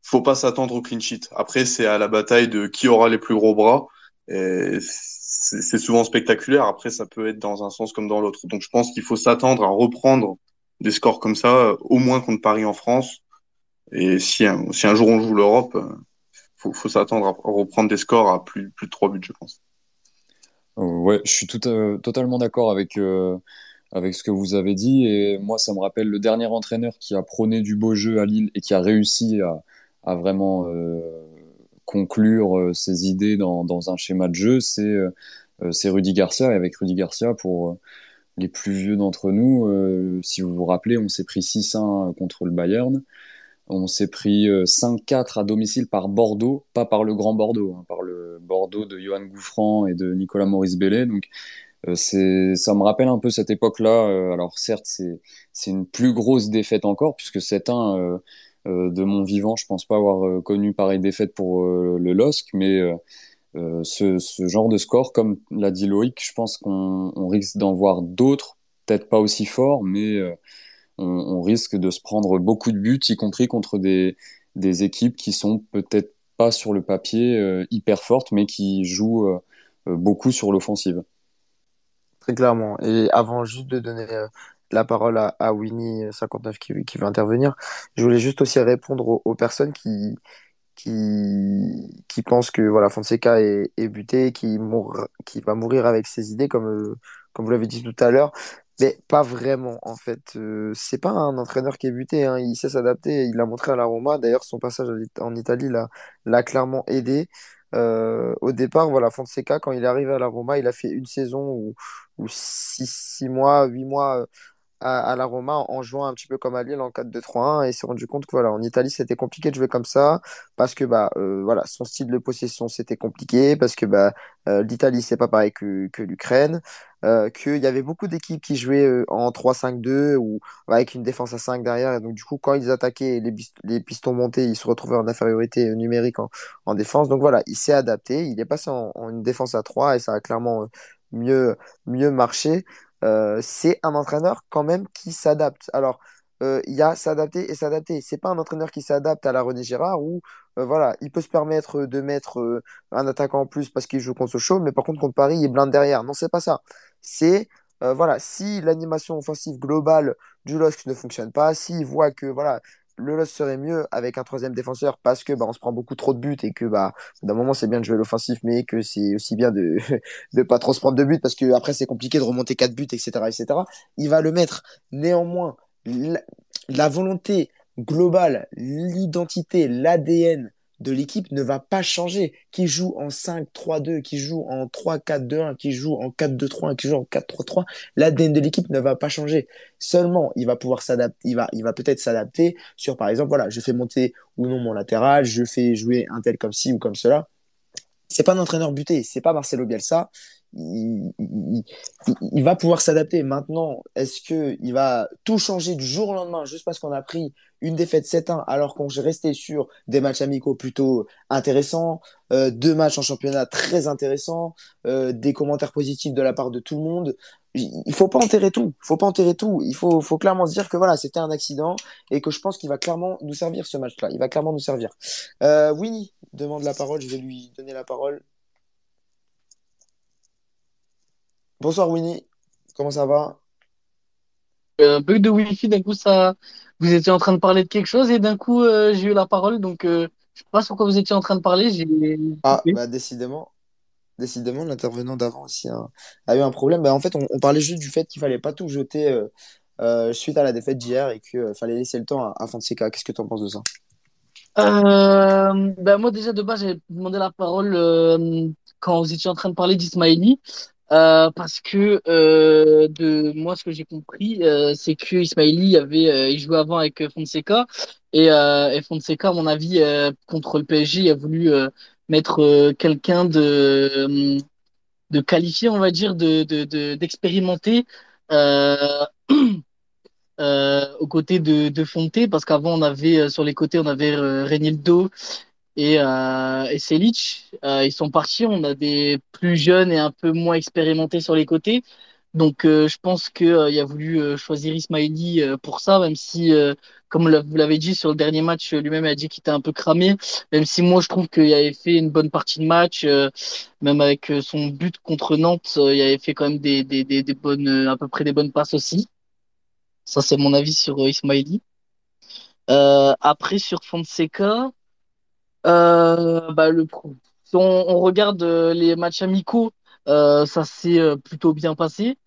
faut pas s'attendre au clean sheet. Après, c'est à la bataille de qui aura les plus gros bras. C'est souvent spectaculaire. Après, ça peut être dans un sens comme dans l'autre. Donc, je pense qu'il faut s'attendre à reprendre des scores comme ça, euh, au moins contre Paris en France. Et si un, jour on joue l'Europe, euh, faut, faut s'attendre à reprendre des scores à plus, de 3 buts, je pense. Ouais, je suis totalement d'accord avec, avec ce que vous avez dit. Et moi, ça me rappelle le dernier entraîneur qui a prôné du beau jeu à Lille et qui a réussi à, vraiment euh, conclure euh, ses idées dans, un schéma de jeu. C'est euh, c'est Rudy Garcia. Et avec Rudy Garcia, pour les plus vieux d'entre nous, si vous vous rappelez, on s'est pris 6-1 contre le Bayern. On s'est pris euh, 5-4 à domicile par Bordeaux, pas par le Grand Bordeaux, hein, par le Bordeaux de Johan Gouffran et de Nicolas Maurice Bellet. Donc, c'est, ça me rappelle un peu cette époque-là. Euh, alors, certes, c'est, c'est une plus grosse défaite encore, puisque 7-1, euh, euh, de mon vivant, je pense pas avoir euh, connu pareille défaite pour euh, le LOSC, mais euh, euh, ce, genre de score, comme l'a dit Loïc, je pense qu'on on risque d'en voir d'autres, peut-être pas aussi forts, mais euh, on, risque de se prendre beaucoup de buts, y compris contre des, des équipes qui sont peut-être pas sur le papier euh, hyper fortes, mais qui jouent euh, euh, beaucoup sur l'offensive. Clairement. Et avant juste de donner euh, la parole à, à Winnie euh, 59 qui, veut intervenir, je voulais juste aussi répondre aux, personnes qui, qui, qui pensent que voilà, Fonseca est, buté, qui, mourra- qui va mourir avec ses idées, comme, euh, comme vous l'avez dit tout à l'heure. Mais pas vraiment, en fait. Euh, c'est pas un entraîneur qui est buté, hein. Il sait s'adapter. Il l'a montré à la Roma. D'ailleurs, son passage en Italie l'a clairement aidé. Euh, au départ, voilà, Fonseca, quand il est arrivé à la Roma, il a fait une saison où six, six mois, huit mois à, à la Roma en jouant un petit peu comme à Lille en 4-2-3-1 et s'est rendu compte que voilà, en Italie, c'était compliqué de jouer comme ça parce que bah euh, voilà, son style de possession c'était compliqué parce que bah euh, l'Italie c'est pas pareil que, que l'Ukraine, euh, qu'il y avait beaucoup d'équipes qui jouaient euh, en 3-5-2 ou avec une défense à 5 derrière et donc du coup quand ils attaquaient les, les pistons montés, ils se retrouvaient en infériorité euh, numérique en, en défense. Donc voilà, il s'est adapté, il est passé en, en une défense à 3 et ça a clairement euh, mieux, mieux marcher, euh, c'est un entraîneur quand même qui s'adapte. Alors, euh, il y a s'adapter et s'adapter. C'est pas un entraîneur qui s'adapte à la René Girard où euh, voilà, il peut se permettre de mettre euh, un attaquant en plus parce qu'il joue contre Sochaux, mais par contre contre Paris, il blinde derrière. Non, c'est pas ça. C'est euh, voilà, si l'animation offensive globale du LOSC ne fonctionne pas, s'il voit que voilà, le LOSC serait mieux avec un troisième défenseur parce que bah, on se prend beaucoup trop de buts et que bah d'un moment c'est bien de jouer l'offensif, mais que c'est aussi bien de de pas trop se prendre de buts parce que après c'est compliqué de remonter quatre buts, etc., etc. Il va le mettre. Néanmoins, la volonté globale, l'identité, l'ADN de l'équipe ne va pas changer. Qui joue en 5-3-2, qui joue en 3-4-2-1, qui joue en 4-2-3-1, qui joue en 4-3-3, l'ADN de l'équipe ne va pas changer. Seulement, il va pouvoir s'adapter, il va, il va peut-être s'adapter sur, par exemple, voilà, je fais monter ou non mon latéral, je fais jouer un tel comme ci ou comme cela. C'est pas un entraîneur buté, c'est pas Marcelo Bielsa il, il, il, va pouvoir s'adapter. Maintenant, est-ce qu'il va tout changer du jour au lendemain juste parce qu'on a pris une défaite 7-1 alors qu'on est resté sur des matchs amicaux plutôt intéressants, euh, deux matchs en championnat très intéressants, euh, des commentaires positifs de la part de tout le monde? Il faut pas enterrer tout. Il faut pas enterrer tout. Il faut, faut clairement se dire que voilà, c'était un accident et que je pense qu'il va clairement nous servir ce match-là. Il va clairement nous servir. Euh, Winnie demande la parole. Je vais lui donner la parole. Bonsoir Winnie, comment ça va? Un bug de Wi-Fi, d'un coup, ça, vous étiez en train de parler de quelque chose et d'un coup, euh, j'ai eu la parole. Donc, euh, je sais pas sur quoi vous étiez en train de parler. J'ai Ah, bah décidément, décidément, l'intervenant d'avant aussi a, a eu un problème. Bah, en fait, on, on parlait juste du fait qu'il fallait pas tout jeter euh, euh, suite à la défaite d'hier et qu'il fallait laisser le temps à, à Fonseca. Qu'est-ce que tu en penses de ça? Euh, ben moi, déjà, de base, j'ai demandé la parole euh, quand vous étiez en train de parler d'Ismaïli. Euh, parce que euh, de moi, ce que j'ai compris, euh, c'est que Ismaïli avait, il jouait avant avec Fonseca. Et, Fonseca, à mon avis, contre le PSG, a voulu mettre quelqu'un de. de qualifier, on va dire, de, de, de- d'expérimenter euh, aux côtés de, de parce qu'avant, on avait sur les côtés, on avait Renildo et, euh, et Selic. Euh, ils sont partis, on a des plus jeunes et un peu moins expérimentés sur les côtés. Donc, euh, je pense que, euh, a voulu euh, choisir Ismaili euh, pour ça, même si, euh, comme vous l'avez dit sur le dernier match, lui-même a dit qu'il était un peu cramé, même si moi je trouve qu'il avait fait une bonne partie de match, même avec son but contre Nantes, il avait fait quand même des, des, des, des bonnes, à peu près des bonnes passes aussi. Ça, c'est mon avis sur Ismaili. Après, sur Fonseca, bah, le, si on, on regarde euh, les matchs amicaux, euh, ça s'est euh, plutôt bien passé.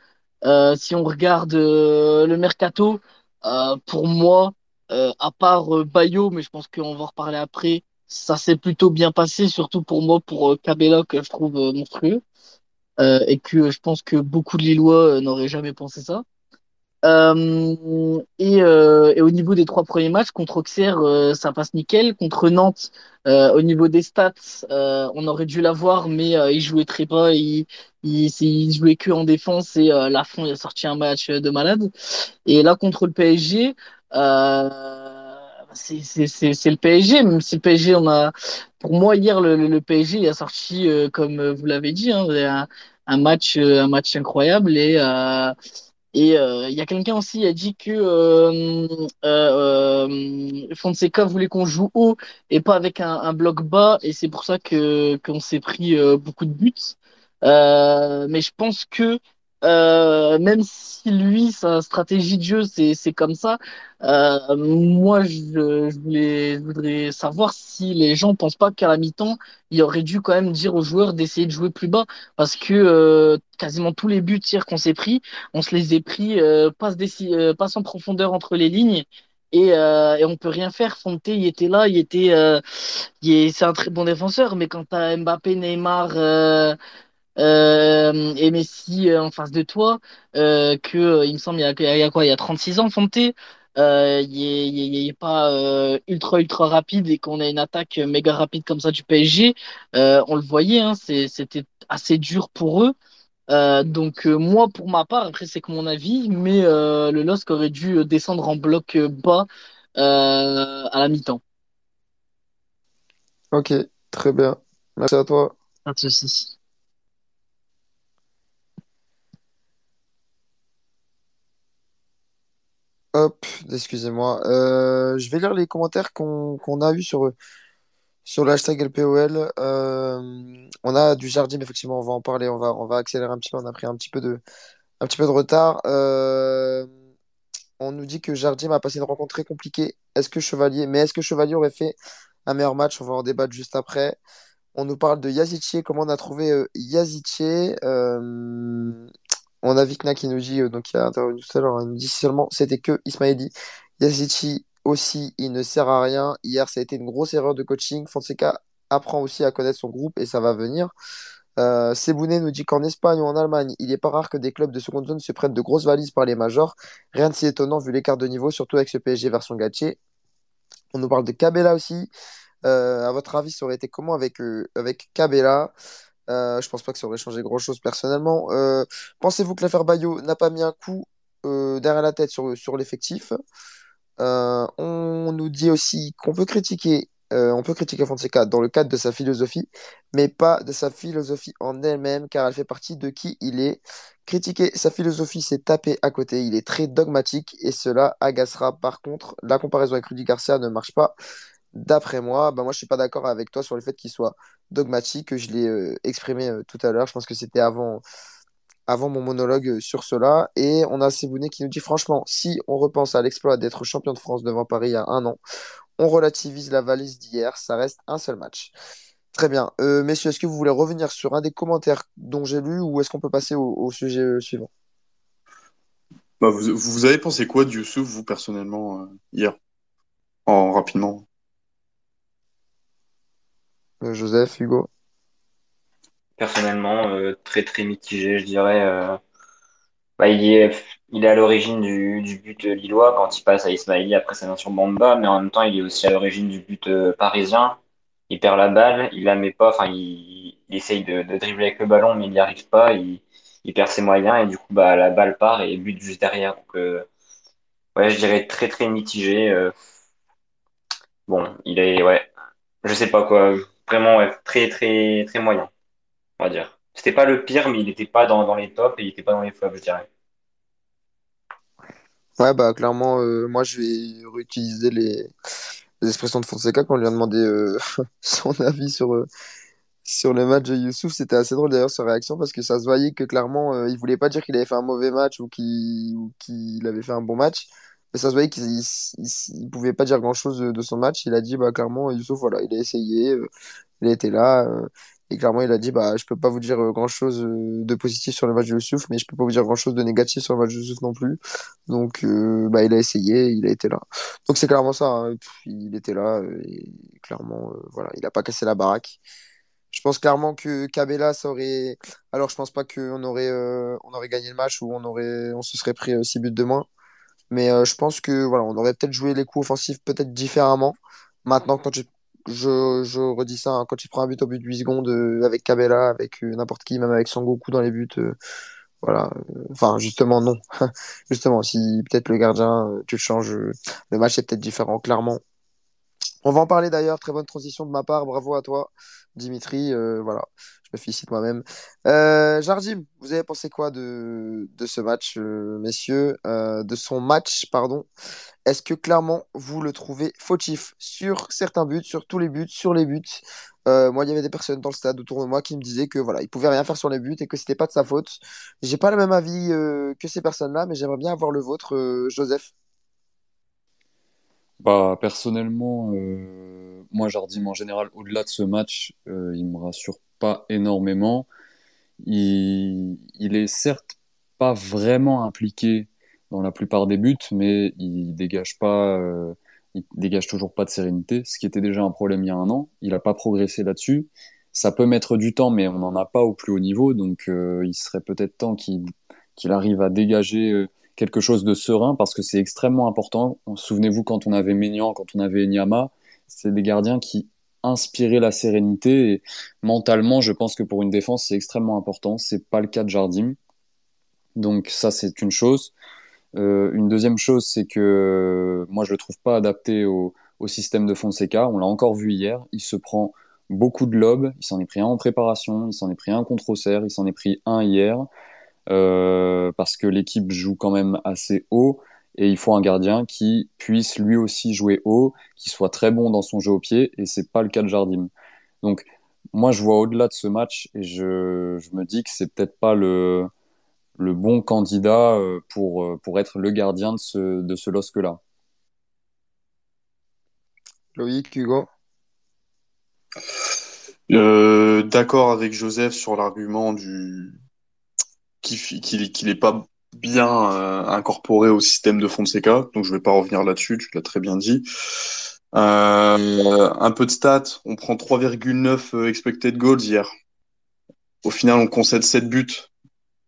Euh, si on regarde euh, le mercato, euh, pour moi, euh, à part euh, Bayo, mais je pense qu'on va en reparler après, ça s'est plutôt bien passé, surtout pour moi, pour euh, Cabella, que je trouve euh, monstrueux, euh, et que euh, je pense que beaucoup de Lillois euh, n'auraient jamais pensé ça. Euh, et, euh, et au niveau des trois premiers matchs, contre Auxerre, euh, ça passe nickel. Contre Nantes, au niveau des stats, on aurait dû l'avoir, mais il jouait très bas. Il, il, il jouait que en défense et euh, Lafont il a sorti un match de malade. Et là, contre le PSG, c'est le PSG. Même si le PSG, on a, pour moi, hier, le, le PSG il a sorti, comme vous l'avez dit, hein, un, un match, un match incroyable et et euh, il y a quelqu'un aussi qui a dit que euh, euh, Fonseca voulait qu'on joue haut et pas avec un, un bloc bas, et c'est pour ça que qu'on s'est pris beaucoup de buts. Mais je pense que euh, même si lui, sa stratégie de jeu, c'est comme ça, euh, moi, je, voulais, voudrais savoir si les gens pensent pas qu'à la mi-temps, il aurait dû quand même dire aux joueurs d'essayer de jouer plus bas, parce que euh, quasiment tous les buts hier qu'on s'est pris on se les est pris passe, euh, passe en profondeur entre les lignes et, euh, et on peut rien faire. Fonte, il était là, il était, euh, c'est un très bon défenseur, mais quand t'as Mbappé, Neymar euh, et Messi euh, en face de toi, euh, que euh, il me semble il y a, il y a quoi, il y a 36 ans, Fonte. Euh, il est, il est, il est pas euh, ultra ultra rapide et qu'on a une attaque méga rapide comme ça du PSG, euh, on le voyait, hein, c'est, c'était assez dur pour eux. Euh, donc euh, moi pour ma part, après c'est que mon avis, mais euh, le LOSC aurait dû descendre en bloc euh, bas euh, à la mi-temps. Ok, très bien. Merci à toi. Pas de souci. Hop, excusez-moi. Euh, je vais lire les commentaires qu'on a eu sur, sur le LPOL. Euh, on a du Jardim, effectivement, on va en parler, on va, accélérer un petit peu, on a pris un petit peu de, retard. Euh, on nous dit que Jardim a passé une rencontre très compliquée. Est-ce que Chevalier, mais est-ce que Chevalier aurait fait un meilleur match? On va en débattre juste après. On nous parle de Yazici, comment on a trouvé Yazici. Euh, on a Vikna qui nous dit, euh, donc il a intervenu tout à l'heure, il nous dit seulement c'était que Ismaili. Yazici aussi, il ne sert à rien. Hier, ça a été une grosse erreur de coaching. Fonseca apprend aussi à connaître son groupe et ça va venir. Euh, Sebouné nous dit qu'en Espagne ou en Allemagne, il est pas rare que des clubs de seconde zone se prennent de grosses valises par les majors. Rien de si étonnant vu l'écart de niveau, surtout avec ce PSG version Gattier. On nous parle de Cabella aussi. Euh, à votre avis, ça aurait été comment avec, euh, avec Cabella? Euh, je pense pas que ça aurait changé grand-chose personnellement. Euh, pensez-vous que l'affaire Bayo n'a pas mis un coup euh, derrière la tête sur, sur l'effectif? Euh, on nous dit aussi qu'on peut critiquer, on peut critiquer Fonseca dans le cadre de sa philosophie, mais pas de sa philosophie en elle-même, car elle fait partie de qui il est. Critiquer sa philosophie, c'est taper à côté. Il est très dogmatique et cela agacera. Par contre, la comparaison avec Rudy Garcia ne marche pas. D'après moi, bah moi je suis pas d'accord avec toi sur le fait qu'il soit dogmatique. Je l'ai euh, exprimé euh, tout à l'heure. Je pense que c'était avant, avant mon monologue euh, sur cela. Et on a Sebouné qui nous dit franchement, si on repense à l'exploit d'être champion de France devant Paris il y a un an, on relativise la valise d'hier. Ça reste un seul match. Très bien. Messieurs, est-ce que vous voulez revenir sur un des commentaires dont j'ai lu ou est-ce qu'on peut passer au, sujet suivant? Bah, vous, vous avez pensé quoi de Youssouf, vous, personnellement, hier? En rapidement? Euh, Joseph, Hugo? Personnellement, euh, très très mitigé, je dirais. euh, bah, il est, il est à l'origine du, du but lillois quand il passe à Ismaili après sa sur Bamba, mais en même temps, il est aussi à l'origine du but parisien. Il perd la balle, il la met pas, enfin, il, il essaye de, de dribbler avec le ballon, mais il n'y arrive pas. Il, il perd ses moyens et du coup, bah, la balle part et but juste derrière. Donc, ouais, je dirais très très mitigé. bon, il est, ouais, je sais pas quoi, vraiment, très très très moyen, on va dire. C'était pas le pire, mais il n'était pas dans, les tops et il était pas dans les flops, je dirais. Ouais, bah clairement, euh, moi je vais réutiliser les, expressions de Fonseca quand on lui a demandé euh, son avis sur, euh, sur le match de Youssouf. C'était assez drôle d'ailleurs sa réaction parce que ça se voyait que clairement il voulait pas dire qu'il avait fait un mauvais match ou qu'il qu'il avait fait un bon match. Mais ça se voyait qu'il il, il- il pouvait pas dire grand-chose de, son match. Il a dit bah clairement Youssouf, voilà, il a essayé, euh, il a été là. euh, et clairement, il a dit, bah, je peux pas vous dire euh, grand-chose euh, de positif sur le match de Youssouf, mais je peux pas vous dire grand-chose de négatif sur le match de Youssouf non plus. Donc, bah, il a essayé, il a été là. Donc, c'est clairement ça. hein. Il était là, et clairement, voilà, il a pas cassé la baraque. Je pense clairement que Cabella, ça aurait. Alors, je pense pas qu'on aurait, aurait gagné le match ou on aurait, on se serait pris euh, 6 buts de moins. Mais euh, je pense que voilà, on aurait peut-être joué les coups offensifs peut-être différemment. Maintenant, quand tu je, je redis ça, hein, quand tu prends un but au but de 8 secondes euh, avec Cabella, avec euh, n'importe qui, même avec Sangoku dans les buts, voilà. Enfin, justement, non. Justement, si peut-être le gardien, tu le changes, le match est peut-être différent, clairement. On va en parler d'ailleurs. Très bonne transition de ma part. Bravo à toi, Dimitri. Voilà, me félicite moi-même. Euh, Jardim, vous avez pensé quoi de, de ce match, euh, messieurs, euh, de son match, pardon? Est-ce que clairement vous le trouvez fautif sur certains buts, sur tous les buts, sur les buts? Moi, il y avait des personnes dans le stade autour de moi qui me disaient que voilà, il pouvait rien faire sur les buts et que c'était pas de sa faute. J'ai pas le même avis que ces personnes-là, mais j'aimerais bien avoir le vôtre, Joseph. Bah, personnellement, euh, moi, Jardim, en général, au-delà de ce match, euh, il me rassure pas énormément. Il, il est certes pas vraiment impliqué dans la plupart des buts, mais il dégage pas, euh, dégage toujours pas de sérénité, ce qui était déjà un problème il y a un an. Il a pas progressé là-dessus. Ça peut mettre du temps, mais on n'en a pas au plus haut niveau, donc euh, il serait peut-être temps qu'il arrive à dégager quelque chose de serein, parce que c'est extrêmement important. Souvenez-vous quand on avait Maignan, quand on avait Enyama, c'est des gardiens qui inspiraient la sérénité, et mentalement, je pense que pour une défense, c'est extrêmement important. C'est pas le cas de Jardim. Donc ça, c'est une chose. Euh, une deuxième chose, c'est que euh, moi, je le trouve pas adapté au, au système de Fonseca. On l'a encore vu hier. Il se prend beaucoup de lobes. Il s'en est pris un en préparation. Il s'en est pris un contre Auxerre. Il s'en est pris un hier. Euh, parce que l'équipe joue quand même assez haut. Et il faut un gardien qui puisse lui aussi jouer haut, qui soit très bon dans son jeu au pied, et c'est pas le cas de Jardim. Donc, moi, je vois au-delà de ce match et je, je me dis que c'est peut-être pas le, le bon candidat euh, pour, euh, pour être le gardien de ce, de ce LOSC-là. Loïc, Hugo? Euh, d'accord avec Joseph sur l'argument du qu'il n'est pas bien euh, incorporé au système de Fonseca, donc je vais pas revenir là-dessus, tu l'as très bien dit. Euh, un peu de stats, on prend 3,9 expected goals hier. Au final, on concède 7 buts,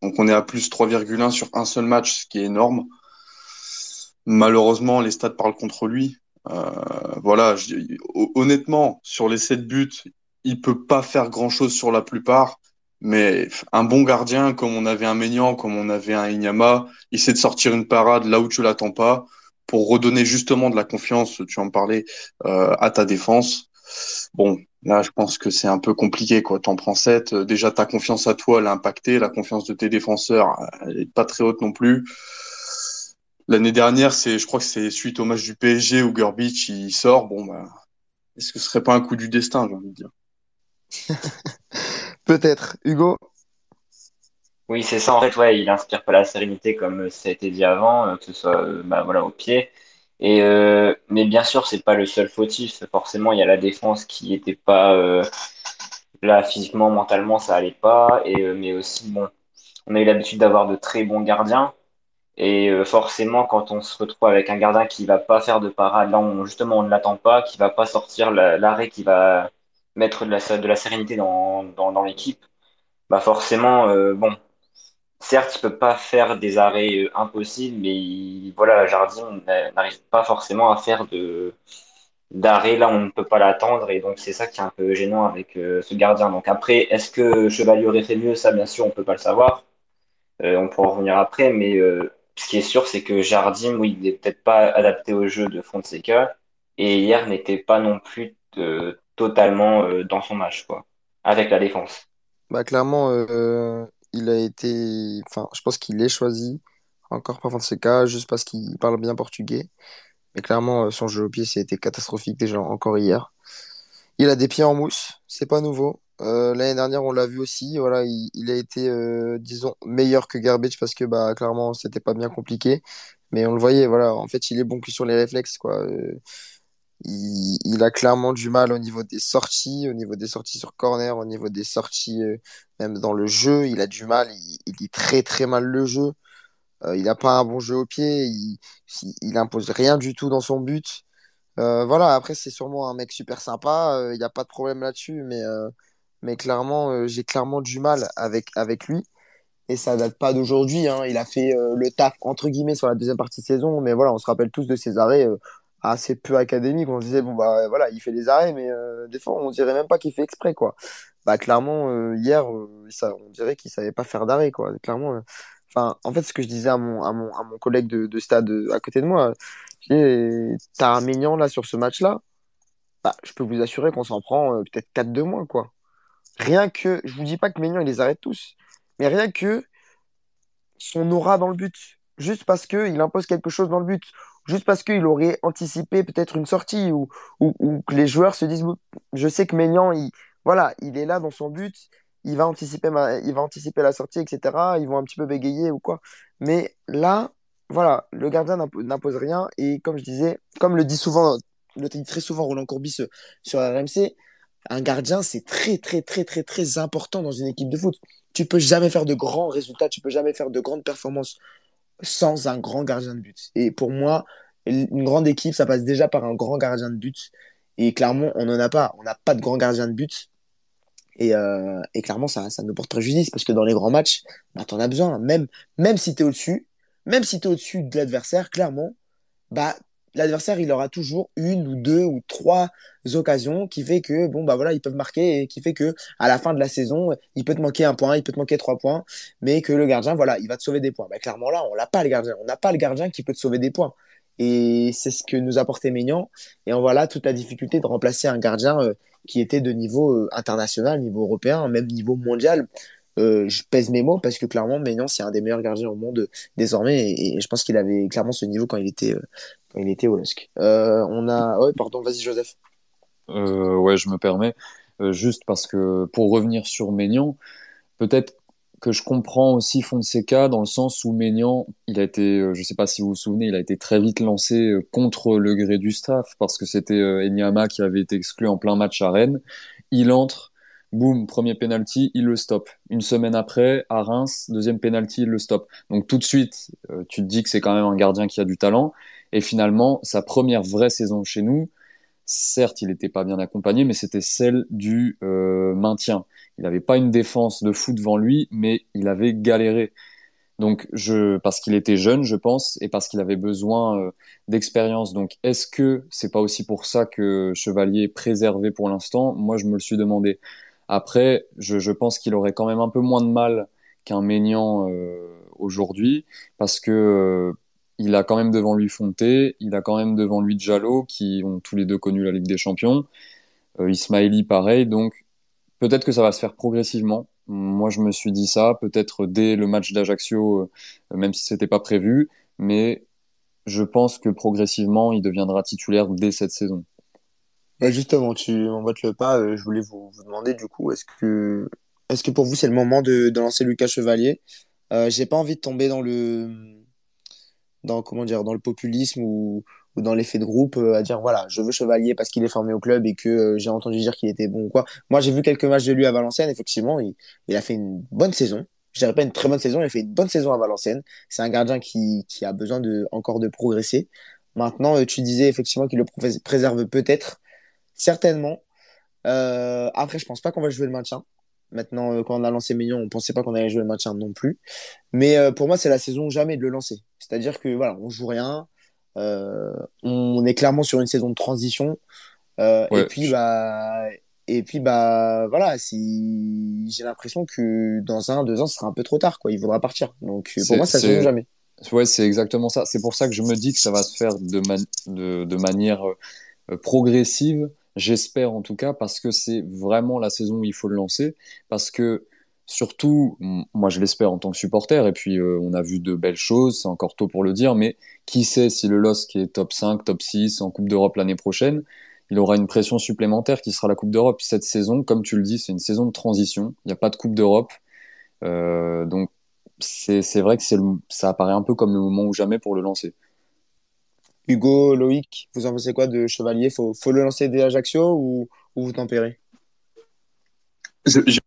donc on est à plus 3,1 sur un seul match, ce qui est énorme. Malheureusement, les stats parlent contre lui. Euh, voilà, honnêtement, sur les 7 buts, il peut pas faire grand chose sur la plupart, mais un bon gardien, comme on avait un Maignan, comme on avait un Inyama, il sait de sortir une parade là où tu l'attends pas pour redonner justement de la confiance, tu en parlais, euh, à ta défense. Bon, là, je pense que c'est un peu compliqué, quoi. T'en prends 7. Déjà, ta confiance à toi, elle est impactée. La confiance de tes défenseurs, elle est pas très haute non plus. L'année dernière, c'est, je crois que c'est suite au match du PSG où Gurbich, il sort. Bon, bah, est-ce que ce serait pas un coup du destin, j'ai envie de dire? Peut-être. Hugo? Oui, c'est ça. En fait, ouais, il inspire pas la sérénité comme ça a été dit avant, euh, que ce soit euh, bah, au pied. Euh, mais bien sûr, c'est pas le seul fautif. Forcément, il y a la défense qui était pas là physiquement, mentalement, ça allait pas. Mais aussi, bon, on a eu l'habitude d'avoir de très bons gardiens. Et forcément, quand on se retrouve avec un gardien qui va pas faire de parade, là justement on ne l'attend pas, qui va pas sortir la- l'arrêt qui va mettre de la, sérénité dans, l'équipe, bah forcément, euh, bon, certes, il peut pas faire des arrêts euh, impossibles, mais il- voilà, Jardim n'a- n'arrive pas forcément à faire de d'arrêt là on ne peut pas l'attendre, et donc c'est ça qui est un peu gênant avec euh, ce gardien. Donc après, est-ce que Chevalier aurait fait mieux? Ça, bien sûr, on peut pas le savoir. On pourra en revenir après, mais ce qui est sûr, c'est que Jardim, oui, il n'est peut-être pas adapté au jeu de Fonseca, et hier n'était pas non plus totalement euh, dans son match, quoi, avec la défense. Bah clairement, euh, il a été, enfin, je pense qu'il est choisi encore par Fonseca juste parce qu'il parle bien portugais. Mais clairement, euh, son jeu au pied, c'était catastrophique déjà encore hier. Il a des pieds en mousse, c'est pas nouveau. Euh, l'année dernière, on l'a vu aussi. Voilà, il, a été, euh, disons, meilleur que Garbage parce que bah clairement, c'était pas bien compliqué. Mais on le voyait, voilà. En fait, il est bon que sur les réflexes, quoi. Euh, il, a clairement du mal au niveau des sorties, au niveau des sorties sur corner, au niveau des sorties euh, même dans le jeu. Il a du mal. Il, il lit très très mal le jeu. Euh, il n'a pas un bon jeu au pied. Il, il, il impose rien du tout dans son but. Euh, voilà, après, c'est sûrement un mec super sympa, il n'y a pas de problème là-dessus, mais, mais clairement, j'ai clairement du mal avec, avec lui. Et ça date pas d'aujourd'hui, hein. Il a fait le taf, entre guillemets, sur la deuxième partie de saison, mais voilà, on se rappelle tous de ses arrêts assez peu académiques. On se disait, bon, bah voilà, il fait des arrêts, mais euh, des fois, on dirait même pas qu'il fait exprès, quoi. Bah, clairement, euh, hier, euh, on dirait qu'il savait pas faire d'arrêt, quoi. Clairement, enfin, en fait, ce que je disais à mon, à mon, à mon collègue de, de stade à côté de moi, et t'as un Maignan là sur ce match-là, bah, je peux vous assurer qu'on s'en prend peut-être 4 de moins, quoi. Rien que, je vous dis pas que Maignan il les arrête tous, mais rien que son aura dans le but, juste parce que il impose quelque chose dans le but, juste parce qu'il aurait anticipé peut-être une sortie ou, ou, que les joueurs se disent, je sais que Maignan, il, voilà, il est là dans son but, il va anticiper il va anticiper la sortie, etc. Ils vont un petit peu bégayer ou quoi. Mais là, voilà, le gardien n'impo- n'impose rien et comme je disais, comme le dit souvent, le dit très souvent Roland Courbis sur RMC, un gardien, c'est très, très, très, très, très important dans une équipe de foot. Tu peux jamais faire de grands résultats, tu peux jamais faire de grandes performances sans un grand gardien de but. Et pour moi, une grande équipe, ça passe déjà par un grand gardien de but. Et clairement, on n'en a pas. On n'a pas de grand gardien de but. Et, euh, et clairement, ça, ça nous porte préjudice parce que dans les grands matchs, bah, t'en as besoin. Même, même si t'es au-dessus, même si t'es au-dessus de l'adversaire, clairement, bah, l'adversaire, il aura toujours une ou deux ou trois occasions qui fait que, bon, bah voilà, ils peuvent marquer et qui fait que, à la fin de la saison, il peut te manquer un point, il peut te manquer trois points, mais que le gardien, voilà, il va te sauver des points. Bah, clairement, là, on l'a pas, le gardien. On n'a pas le gardien qui peut te sauver des points. Et c'est ce que nous apportait Maignan. Et en voilà toute la difficulté de remplacer un gardien euh, qui était de niveau euh, international, niveau européen, même niveau mondial. Euh, je pèse mes mots parce que clairement, Maignan, c'est un des meilleurs gardiens au monde désormais et, je pense qu'il avait clairement ce niveau quand il était, euh, quand il était au LOSC. Euh, on a, ouais, pardon, vas-y Joseph. Euh, ouais, je me permets. Juste parce que pour revenir sur Maignan, peut-être que je comprends aussi Fonseca dans le sens où Maignan, il a été, je sais pas si vous vous souvenez, il a été très vite lancé contre le gré du staff parce que c'était Enyama qui avait été exclu en plein match à Rennes. Il entre, boum, premier penalty, il le stoppe. Une semaine après, à Reims, deuxième penalty, il le stoppe. Donc tout de suite, euh, tu te dis que c'est quand même un gardien qui a du talent. Et finalement, sa première vraie saison chez nous, certes, il n'était pas bien accompagné, mais c'était celle du euh, maintien. Il n'avait pas une défense de fou devant lui, mais il avait galéré. Donc, je, parce qu'il était jeune, je pense, et parce qu'il avait besoin euh, d'expérience. Donc, est-ce que c'est pas aussi pour ça que Chevalier est préservé pour l'instant? Moi, je me le suis demandé. Après, je, pense qu'il aurait quand même un peu moins de mal qu'un Maignan euh, aujourd'hui, parce que euh, il a quand même devant lui Fonté, il a quand même devant lui Diallo, qui ont tous les deux connu la Ligue des Champions. Euh, Ismaili, pareil. Donc, peut-être que ça va se faire progressivement. Moi, je me suis dit ça, peut-être dès le match d'Ajaccio, même si c'était pas prévu, mais je pense que progressivement, il deviendra titulaire dès cette saison. Ouais, justement, tu m'emboîtes le pas. euh, je voulais vous, vous demander du coup, est-ce que, est-ce que pour vous c'est le moment de, de lancer Lucas Chevalier? Euh, j'ai pas envie de tomber dans le, dans comment dire, dans le populisme ou, ou dans l'effet de groupe euh, à dire voilà, je veux Chevalier parce qu'il est formé au club et que euh, j'ai entendu dire qu'il était bon ou quoi. Moi, j'ai vu quelques matchs de lui à Valenciennes. Effectivement, il, il a fait une bonne saison. Je dirais pas une très bonne saison, il a fait une bonne saison à Valenciennes. C'est un gardien qui, qui a besoin de encore de progresser. Maintenant, euh, tu disais effectivement qu'il le pré- préserve peut-être. Certainement. Euh, après, je pense pas qu'on va jouer le maintien. Maintenant, euh, quand on a lancé Maignan, on pensait pas qu'on allait jouer le maintien non plus. Mais euh, pour moi, c'est la saison jamais de le lancer. C'est-à-dire que voilà, on joue rien. On est clairement sur une saison de transition. Et puis bah et puis bah voilà, si j'ai l'impression que dans un deux ans, ce sera un peu trop tard quoi. Il faudra partir. Donc pour moi, la saison c'est, jamais. ouais, c'est exactement ça. C'est pour ça que je me dis que ça va se faire de, man- de, de manière progressive, j'espère en tout cas, parce que c'est vraiment la saison où il faut le lancer, parce que surtout, moi je l'espère en tant que supporter, et puis euh, on a vu de belles choses, c'est encore tôt pour le dire, mais qui sait si le LOSC est top 5, top 6 en Coupe d'Europe l'année prochaine, il aura une pression supplémentaire qui sera la Coupe d'Europe. Cette saison, comme tu le dis, c'est une saison de transition, il n'y a pas de Coupe d'Europe, euh, donc c'est vrai que le- ça apparaît un peu comme le moment ou jamais pour le lancer. Hugo, Loïc, vous en pensez quoi de Chevalier? Faut faut le lancer dès Ajaccio ou, ou vous tempérez? Je-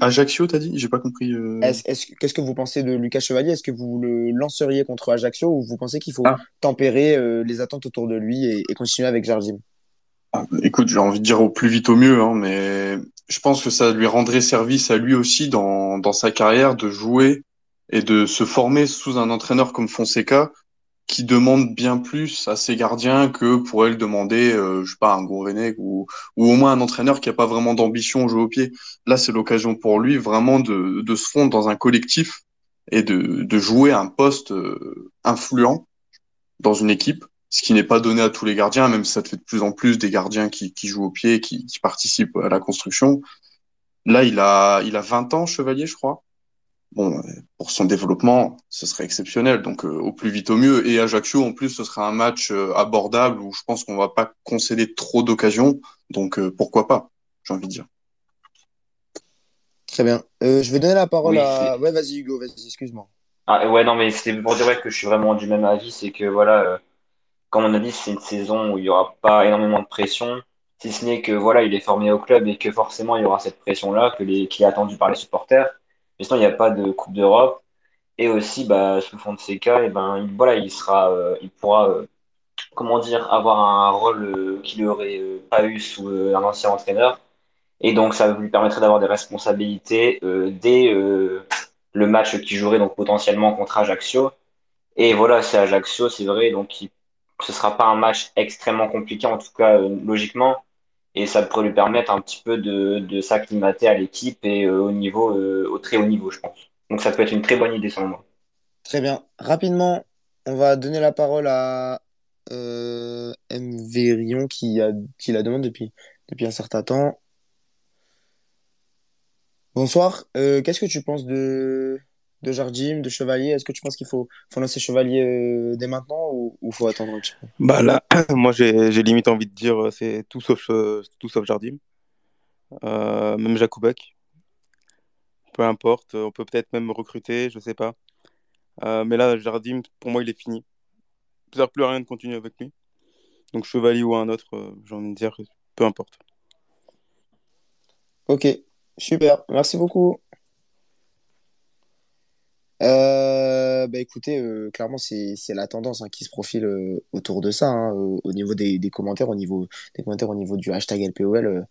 Ajaccio, t'as dit? J'ai pas compris. euh. Est-ce, est-ce, qu'est-ce que vous pensez de Lucas Chevalier? Est-ce que vous le lanceriez contre Ajaccio ou vous pensez qu'il faut Ah. tempérer euh, les attentes autour de lui et, et continuer avec Jardim? Ah, Écoute, j'ai envie de dire au plus vite au mieux, hein, mais je pense que ça lui rendrait service à lui aussi dans, dans sa carrière de jouer et de se former sous un entraîneur comme Fonseca qui demande bien plus à ses gardiens que pourrait le demander, euh, je sais pas, un Gourvenec ou, ou au moins un entraîneur qui a pas vraiment d'ambition au jeu au pied. Là, c'est l'occasion pour lui vraiment de, de se fondre dans un collectif et de, de jouer un poste euh, influent dans une équipe, ce qui n'est pas donné à tous les gardiens, même si ça fait de plus en plus des gardiens qui, qui jouent au pied, qui, qui participent à la construction. Là, il a, il a 20 ans, Chevalier, je crois. Bon, euh, pour son développement, ce serait exceptionnel. Donc, euh, au plus vite, au mieux. Et Ajaccio, en plus, ce sera un match euh, abordable où je pense qu'on va pas concéder trop d'occasions. Donc, euh, pourquoi pas, j'ai envie de dire. Très bien. Euh, je vais donner la parole Oui, à... Ouais, vas-y Hugo, vas-y, excuse-moi. Ah, ouais, non, mais c'était pour dire ouais, que je suis vraiment du même avis. C'est que, voilà, euh, comme on a dit, c'est une saison où il y aura pas énormément de pression. Si ce n'est que, voilà, il est formé au club et que forcément, il y aura cette pression-là que les, qui est attendue par les supporters. Mais sinon, il n'y a pas de Coupe d'Europe. Et aussi, bah, sous Fonseca, et ben, il, voilà, il sera, euh, il pourra, euh, comment dire, avoir un rôle euh, qu'il n'aurait euh, pas eu sous euh, un ancien entraîneur. Et donc, ça lui permettrait d'avoir des responsabilités dès le match qu'il jouerait donc potentiellement contre Ajaccio. Et voilà, c'est Ajaccio, c'est vrai, donc ce sera pas un match extrêmement compliqué, en tout cas logiquement. Et ça pourrait lui permettre un petit peu de, de s'acclimater à l'équipe et euh, au niveau, euh, au très haut niveau, je pense. Donc ça peut être une très bonne idée selon moi. Très bien. Rapidement, on va donner la parole à euh, MV Rion qui, qui la demande depuis... depuis un certain temps. Bonsoir. Qu'est-ce que tu penses de, de Jardim, de Chevalier? Est-ce que tu penses qu'il faut, faut lancer Chevalier euh, dès maintenant ou, faut attendre un petit peu? Bah là, moi j'ai limite envie de dire euh, c'est tout sauf euh, tout sauf Jardim. Euh, même Jakubek, peu importe, on peut peut-être même recruter, je sais pas. Euh, mais là, Jardim, pour moi, il est fini. Ça sert plus à rien de continuer avec lui. Donc Chevalier ou un autre, euh, j'ai envie de dire, peu importe. Ok, super. Merci beaucoup. Euh, bah écoutez, euh, clairement c'est la tendance hein, qui se profile euh, autour de ça hein, au, au niveau des, des commentaires, au niveau des commentaires, au niveau du hashtag LPOL, euh,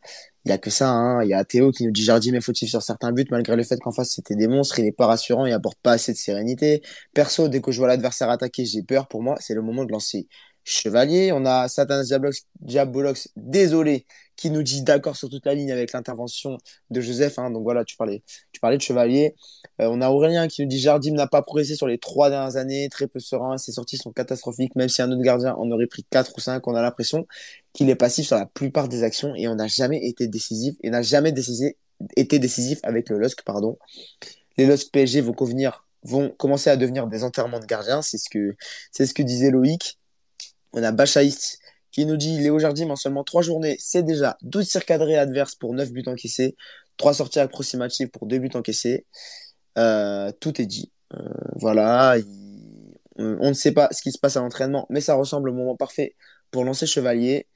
il y a que ça. Hein. Il y a Théo qui nous dit Jardim est fautif sur certains buts malgré le fait qu'en face c'était des monstres, il est pas rassurant, il apporte pas assez de sérénité. Perso, dès que je vois l'adversaire attaquer, j'ai peur. Pour moi, c'est le moment de lancer Chevalier. On a Satanas Diablox, Diabolox, désolé, qui nous dit d'accord sur toute la ligne avec l'intervention de Joseph. hein. Donc voilà, tu parlais, tu parlais de Chevalier. Euh, on a Aurélien qui nous dit Jardim n'a pas progressé sur les trois dernières années, très peu serein, ses sorties sont catastrophiques, même si un autre gardien en aurait pris quatre ou cinq, on a l'impression qu'il est passif sur la plupart des actions et on n'a jamais été décisif et n'a jamais été décisif avec le LOSC, pardon. Les LOSC PSG vont convenir, vont commencer à devenir des enterrements de gardiens, c'est ce que, c'est ce que disait Loïc. On a Bachaïs qui nous dit Léo Jardim en seulement trois journées, c'est déjà 12 tirs cadrés adverses pour 9 buts encaissés, 3 sorties approximatives pour 2 buts encaissés. Euh, tout est dit. Euh, voilà, il- on, on ne sait pas ce qui se passe à l'entraînement, mais ça ressemble au moment parfait pour lancer Chevalier.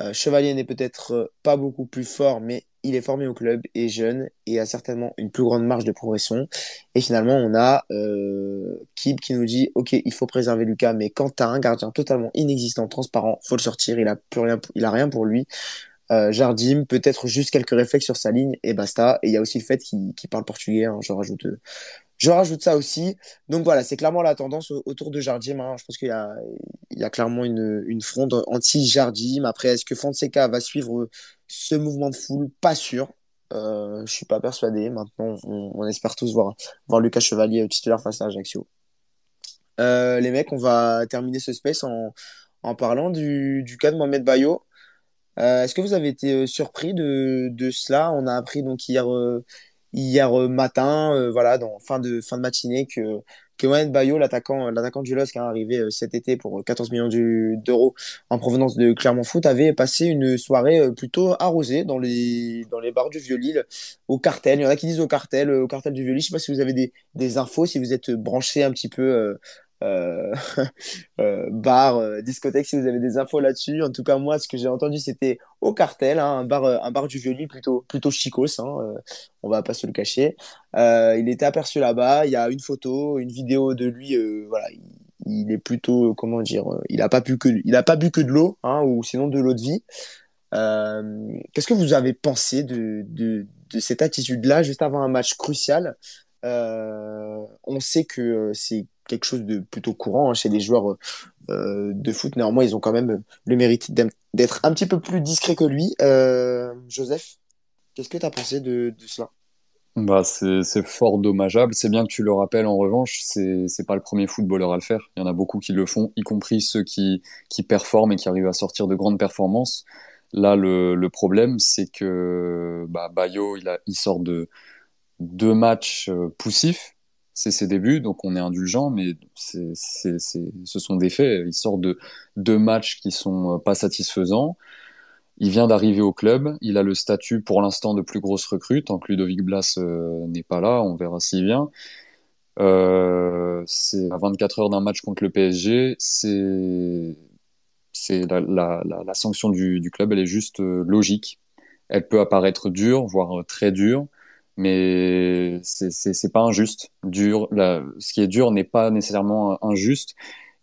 Euh, Chevalier n'est peut-être euh, pas beaucoup plus fort, mais il est formé au club, est jeune et a certainement une plus grande marge de progression. Et finalement, on a euh, Kib qui nous dit, OK, il faut préserver Lucas, mais quand t'as un gardien totalement inexistant, transparent, faut le sortir. Il a plus rien, il a rien pour lui. Jardim, peut-être juste quelques réflexes sur sa ligne et basta. Et il y a aussi le fait qu'il parle portugais. hein, je rajoute, je rajoute ça aussi. Donc voilà, c'est clairement la tendance au- autour de Jardim. hein. Je pense qu'il y a, clairement une, fronde anti-Jardim. Après, est-ce que Fonseca va suivre ce mouvement de foule? Pas sûr. Euh, je suis pas persuadé. Maintenant, on, espère tous voir, voir Lucas Chevalier titulaire face à Ajaccio. Euh, les mecs, on va terminer ce space en, parlant du, cas de Mohamed Bayo. Euh, est-ce que vous avez été euh, surpris de, de cela? On a appris donc hier, euh, hier euh, matin, euh, voilà, dans fin de, fin de matinée, que, Mohamed Bayo, l'attaquant, l'attaquant du LOSC, est arrivé euh, cet été pour 14 millions d'euros en provenance de Clermont Foot, avait passé une soirée euh, plutôt arrosée dans les, dans les bars du Vieux-Lille, au cartel. Il y en a qui disent au cartel, euh, au cartel du Vieux-Lille. Je sais pas si vous avez des, des infos, si vous êtes branché un petit peu euh, euh, euh, bar, euh, discothèque, si vous avez des infos là-dessus. En tout cas, moi, ce que j'ai entendu, c'était au cartel, hein, un bar, euh, un bar du Vieux-Lille plutôt, plutôt chicos, hein, euh, on va pas se le cacher. Euh, il était aperçu là-bas. Il y a une photo, une vidéo de lui. euh, voilà, il, est plutôt, euh, comment dire, euh, il a pas bu que, il pas bu que de l'eau, hein, ou sinon de l'eau de vie. Euh, qu'est-ce que vous avez pensé de, de, cette attitude-là juste avant un match crucial? Euh, on sait que euh, c'est quelque chose de plutôt courant hein, chez les joueurs euh, de foot. Néanmoins, ils ont quand même le mérite d'être un petit peu plus discret que lui. Euh, Joseph, qu'est-ce que tu as pensé de, cela? Bah, c'est, fort dommageable. C'est bien que tu le rappelles en revanche, c'est, pas le premier footballeur à le faire. Il y en a beaucoup qui le font, y compris ceux qui, qui performent et qui arrivent à sortir de grandes performances. Là, le, problème, c'est que bah, Bayo, il sort de deux matchs euh, poussifs. C'est ses débuts, donc on est indulgent, mais ce sont des faits. Il sort de deux matchs qui sont euh, pas satisfaisants. Il vient d'arriver au club, il a le statut pour l'instant de plus grosse recrue, tant que Ludovic Blas euh, n'est pas là, on verra s'il vient. Euh, c'est à 24 heures d'un match contre le PSG, c'est la, sanction du, du club, elle est juste logique. Elle peut apparaître dure, voire très dure, mais c'est pas injuste. Dur, ce qui est dur n'est pas nécessairement injuste,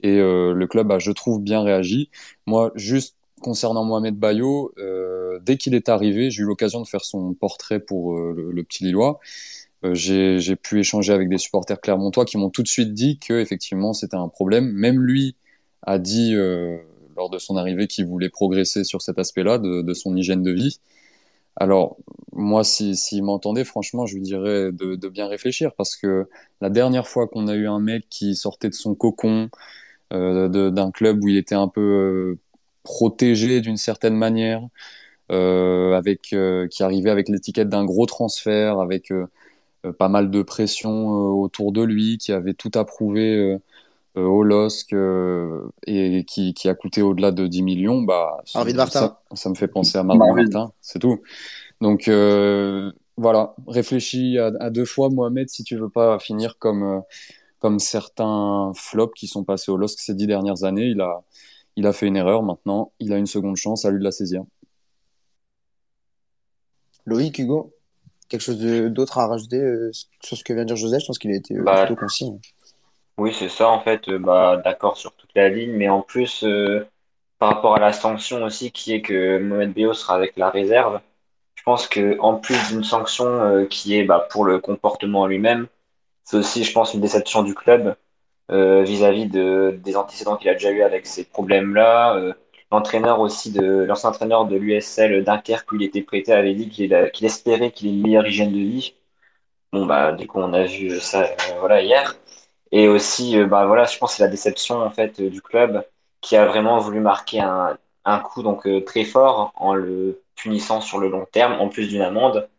et euh, le club a, je trouve, bien réagi. Moi, juste concernant Mohamed Bayo, euh, dès qu'il est arrivé, j'ai eu l'occasion de faire son portrait pour euh, le, petit Lillois. J'ai, pu échanger avec des supporters clermontois qui m'ont tout de suite dit que effectivement c'était un problème. Même lui a dit lors de son arrivée qu'il voulait progresser sur cet aspect-là de, de, son hygiène de vie. Alors moi, s'il si, si m'entendait, franchement, je lui dirais de, bien réfléchir parce que la dernière fois qu'on a eu un mec qui sortait de son cocon euh, d'un club où il était un peu protégé d'une certaine manière, avec qui arrivait avec l'étiquette d'un gros transfert, avec pas mal de pression autour de lui, qui avait tout approuvé au LOSC et qui, qui, a coûté au-delà de 10 millions, bah, ça, ça, me fait penser à Marvin Martin, c'est tout. Donc voilà, réfléchis à, deux fois, Mohamed, si tu veux pas finir comme, euh, comme certains flops qui sont passés au LOSC ces dix dernières années. Il a, il a fait une erreur maintenant, il a une seconde chance, à lui de la saisir. Loïc, Hugo, quelque chose d'autre à rajouter euh, sur ce que vient de dire Joseph Je pense qu'il a été euh, bah, plutôt concis. Oui, c'est ça, en fait, bah, d'accord sur toute la ligne, mais en plus, par rapport à la sanction aussi, qui est que Mohamed Béo sera avec la réserve je pense que en plus d'une sanction euh, qui est bah, pour le comportement lui-même, c'est aussi, je pense, une déception du club euh, vis-à-vis de, des antécédents qu'il a déjà eu avec ces problèmes-là. Euh, l'entraîneur aussi de l'ancien entraîneur de l'USL Dunkerque, où il était prêté, avait dit qu'il espérait qu'il ait une meilleure hygiène de vie. Bon bah du coup on a vu ça voilà hier. Et aussi bah voilà, je pense que c'est la déception en fait du club qui a vraiment voulu marquer un, un coup donc très fort en le punissant sur le long terme, en plus d'une amende.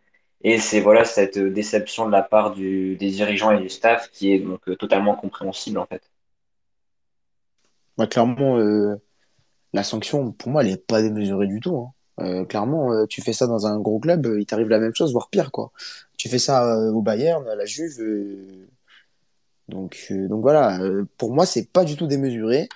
Et c'est voilà cette déception de la part du, des dirigeants et du staff qui est donc euh, totalement compréhensible en fait. Moi, clairement, euh, la sanction, pour moi, elle n'est pas démesurée du tout. Hein. Euh, clairement, tu fais ça dans un gros club, il t'arrive la même chose, voire pire. quoi. Tu fais ça au Bayern, à la Juve. Donc, donc voilà, pour moi, c'est pas du tout démesuré.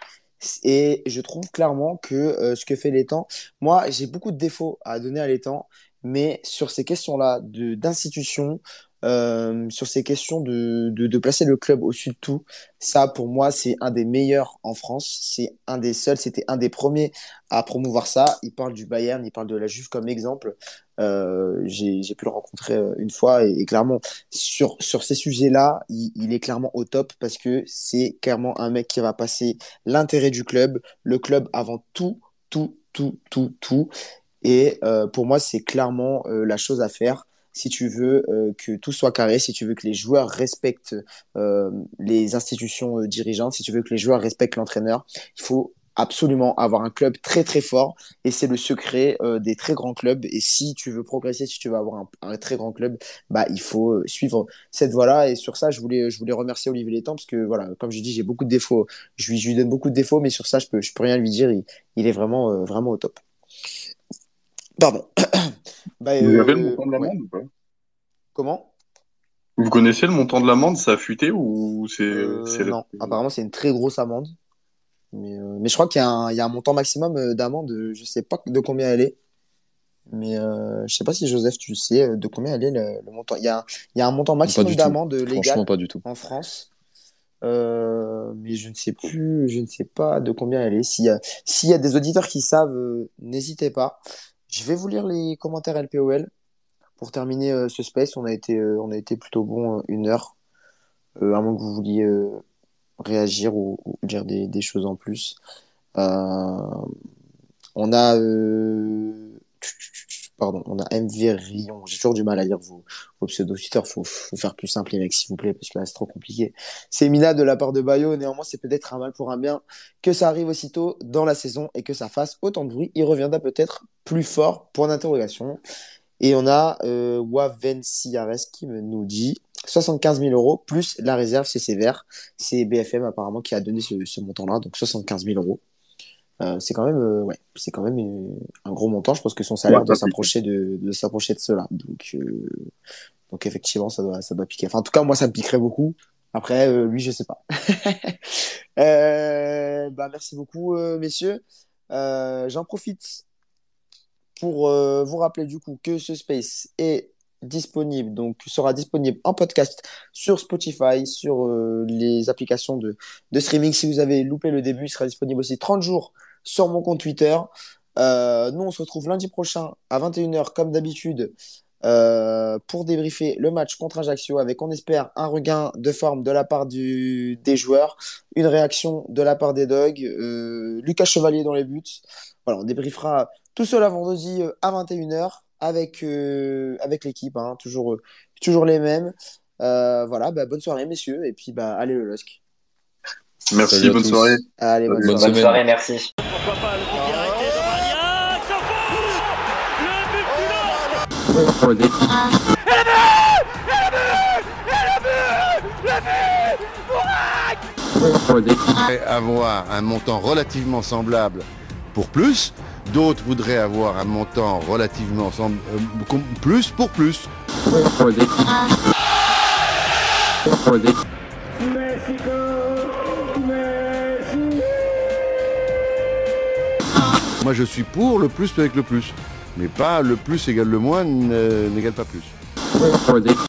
Et je trouve clairement que euh, ce que fait l'étang, moi j'ai beaucoup de défauts à donner à l'étang, mais sur ces questions-là d'institution, euh, sur ces questions de, de, de, placer le club au-dessus de tout. Ça, pour moi, c'est un des meilleurs en France. C'est un des seuls, c'était un des premiers à promouvoir ça. Il parle du Bayern, il parle de la Juve comme exemple. Euh, J'ai pu le rencontrer euh, une fois et, clairement, sur, sur ces sujets-là, il, est clairement au top parce que c'est clairement un mec qui va passer l'intérêt du club, le club avant tout, tout, tout, tout, tout. Et euh, pour moi, c'est clairement euh, la chose à faire si tu veux euh, que tout soit carré, si tu veux que les joueurs respectent euh, les institutions euh, dirigeantes, si tu veux que les joueurs respectent l'entraîneur, il faut absolument avoir un club très très fort. Et c'est le secret des très grands clubs. Et si tu veux progresser si tu veux avoir un, très grand club bah il faut suivre cette voie là et sur ça je voulais je voulais remercier Olivier Létang parce que voilà comme je dis j'ai beaucoup de défauts. Je lui, je lui donne beaucoup de défauts mais sur ça je peux je peux rien lui dire. Il, il est vraiment vraiment au top. Pardon. Bah, Vous avez le euh, montant de l'amende ou pas? Comment? Vous connaissez le montant de l'amende? Ça a fuité ou c'est. Euh, non, apparemment c'est une très grosse amende. Mais, euh, mais je crois qu'il y, y, a un montant maximum d'amende, je sais pas de combien elle est. Mais euh, je sais pas si Joseph, tu sais de combien elle est le, montant. Il y a, il y a un montant maximum d'amende légal pas du tout. en France. Euh, mais je ne sais plus, je ne sais pas de combien elle est. S'il y a, s'il y a des auditeurs qui savent, n'hésitez pas. Je vais vous lire les commentaires LPOL. Pour terminer euh, ce space, on a été, euh, on a été plutôt bon euh, une heure. à moins que vous vouliez réagir ou, dire des, choses en plus. on a pardon, on a MV Rion. J'ai toujours du mal à lire vos, vos pseudo-twitters. Faut, faire plus simple, les mecs, s'il vous plaît, parce que là, c'est trop compliqué. C'est Mina de la part de Bayo. Néanmoins, c'est peut-être un mal pour un bien que ça arrive aussitôt dans la saison et que ça fasse autant de bruit. Il reviendra peut-être plus fort, point d'interrogation. Et on a euh, Waven qui nous dit 75 000 euros plus la réserve, c'est sévère. C'est BFM apparemment qui a donné ce, ce montant-là, donc 75 000 euros. Euh, c'est quand même, euh, ouais, c'est quand même euh, un gros montant. Je pense que son salaire doit s'approcher de, de s'approcher de cela. Donc, euh, donc effectivement, ça doit, ça doit piquer. Enfin, en tout cas, moi, ça me piquerait beaucoup. Après, lui, je sais pas. bah, merci beaucoup, messieurs. J'en profite pour vous rappeler du coup que ce space est disponible, donc sera disponible en podcast sur Spotify, sur les applications de, de streaming. Si vous avez loupé le début, il sera disponible aussi 30 jours sur mon compte Twitter. Euh, nous, on se retrouve lundi prochain à 21h, comme d'habitude, euh, pour débriefer le match contre Ajaccio avec, on espère, un regain de forme de la part du, des joueurs, une réaction de la part des dogs, euh, Lucas Chevalier dans les buts. Voilà, on débriefera tout cela vendredi à 21h avec, avec l'équipe, hein, toujours, toujours les mêmes. voilà, bah, bonne soirée, messieurs, et puis bah, allez le LOSC. Merci, bonne soirée. Allez, bonne, bonne soirée. merci. Pourquoi pas le voudraient avoir un montant relativement semblable pour plus, d'autres voudraient avoir un montant relativement euh, plus pour plus. Moi je suis pour le plus avec le plus, mais pas le plus égale le moins euh, n'égale pas plus.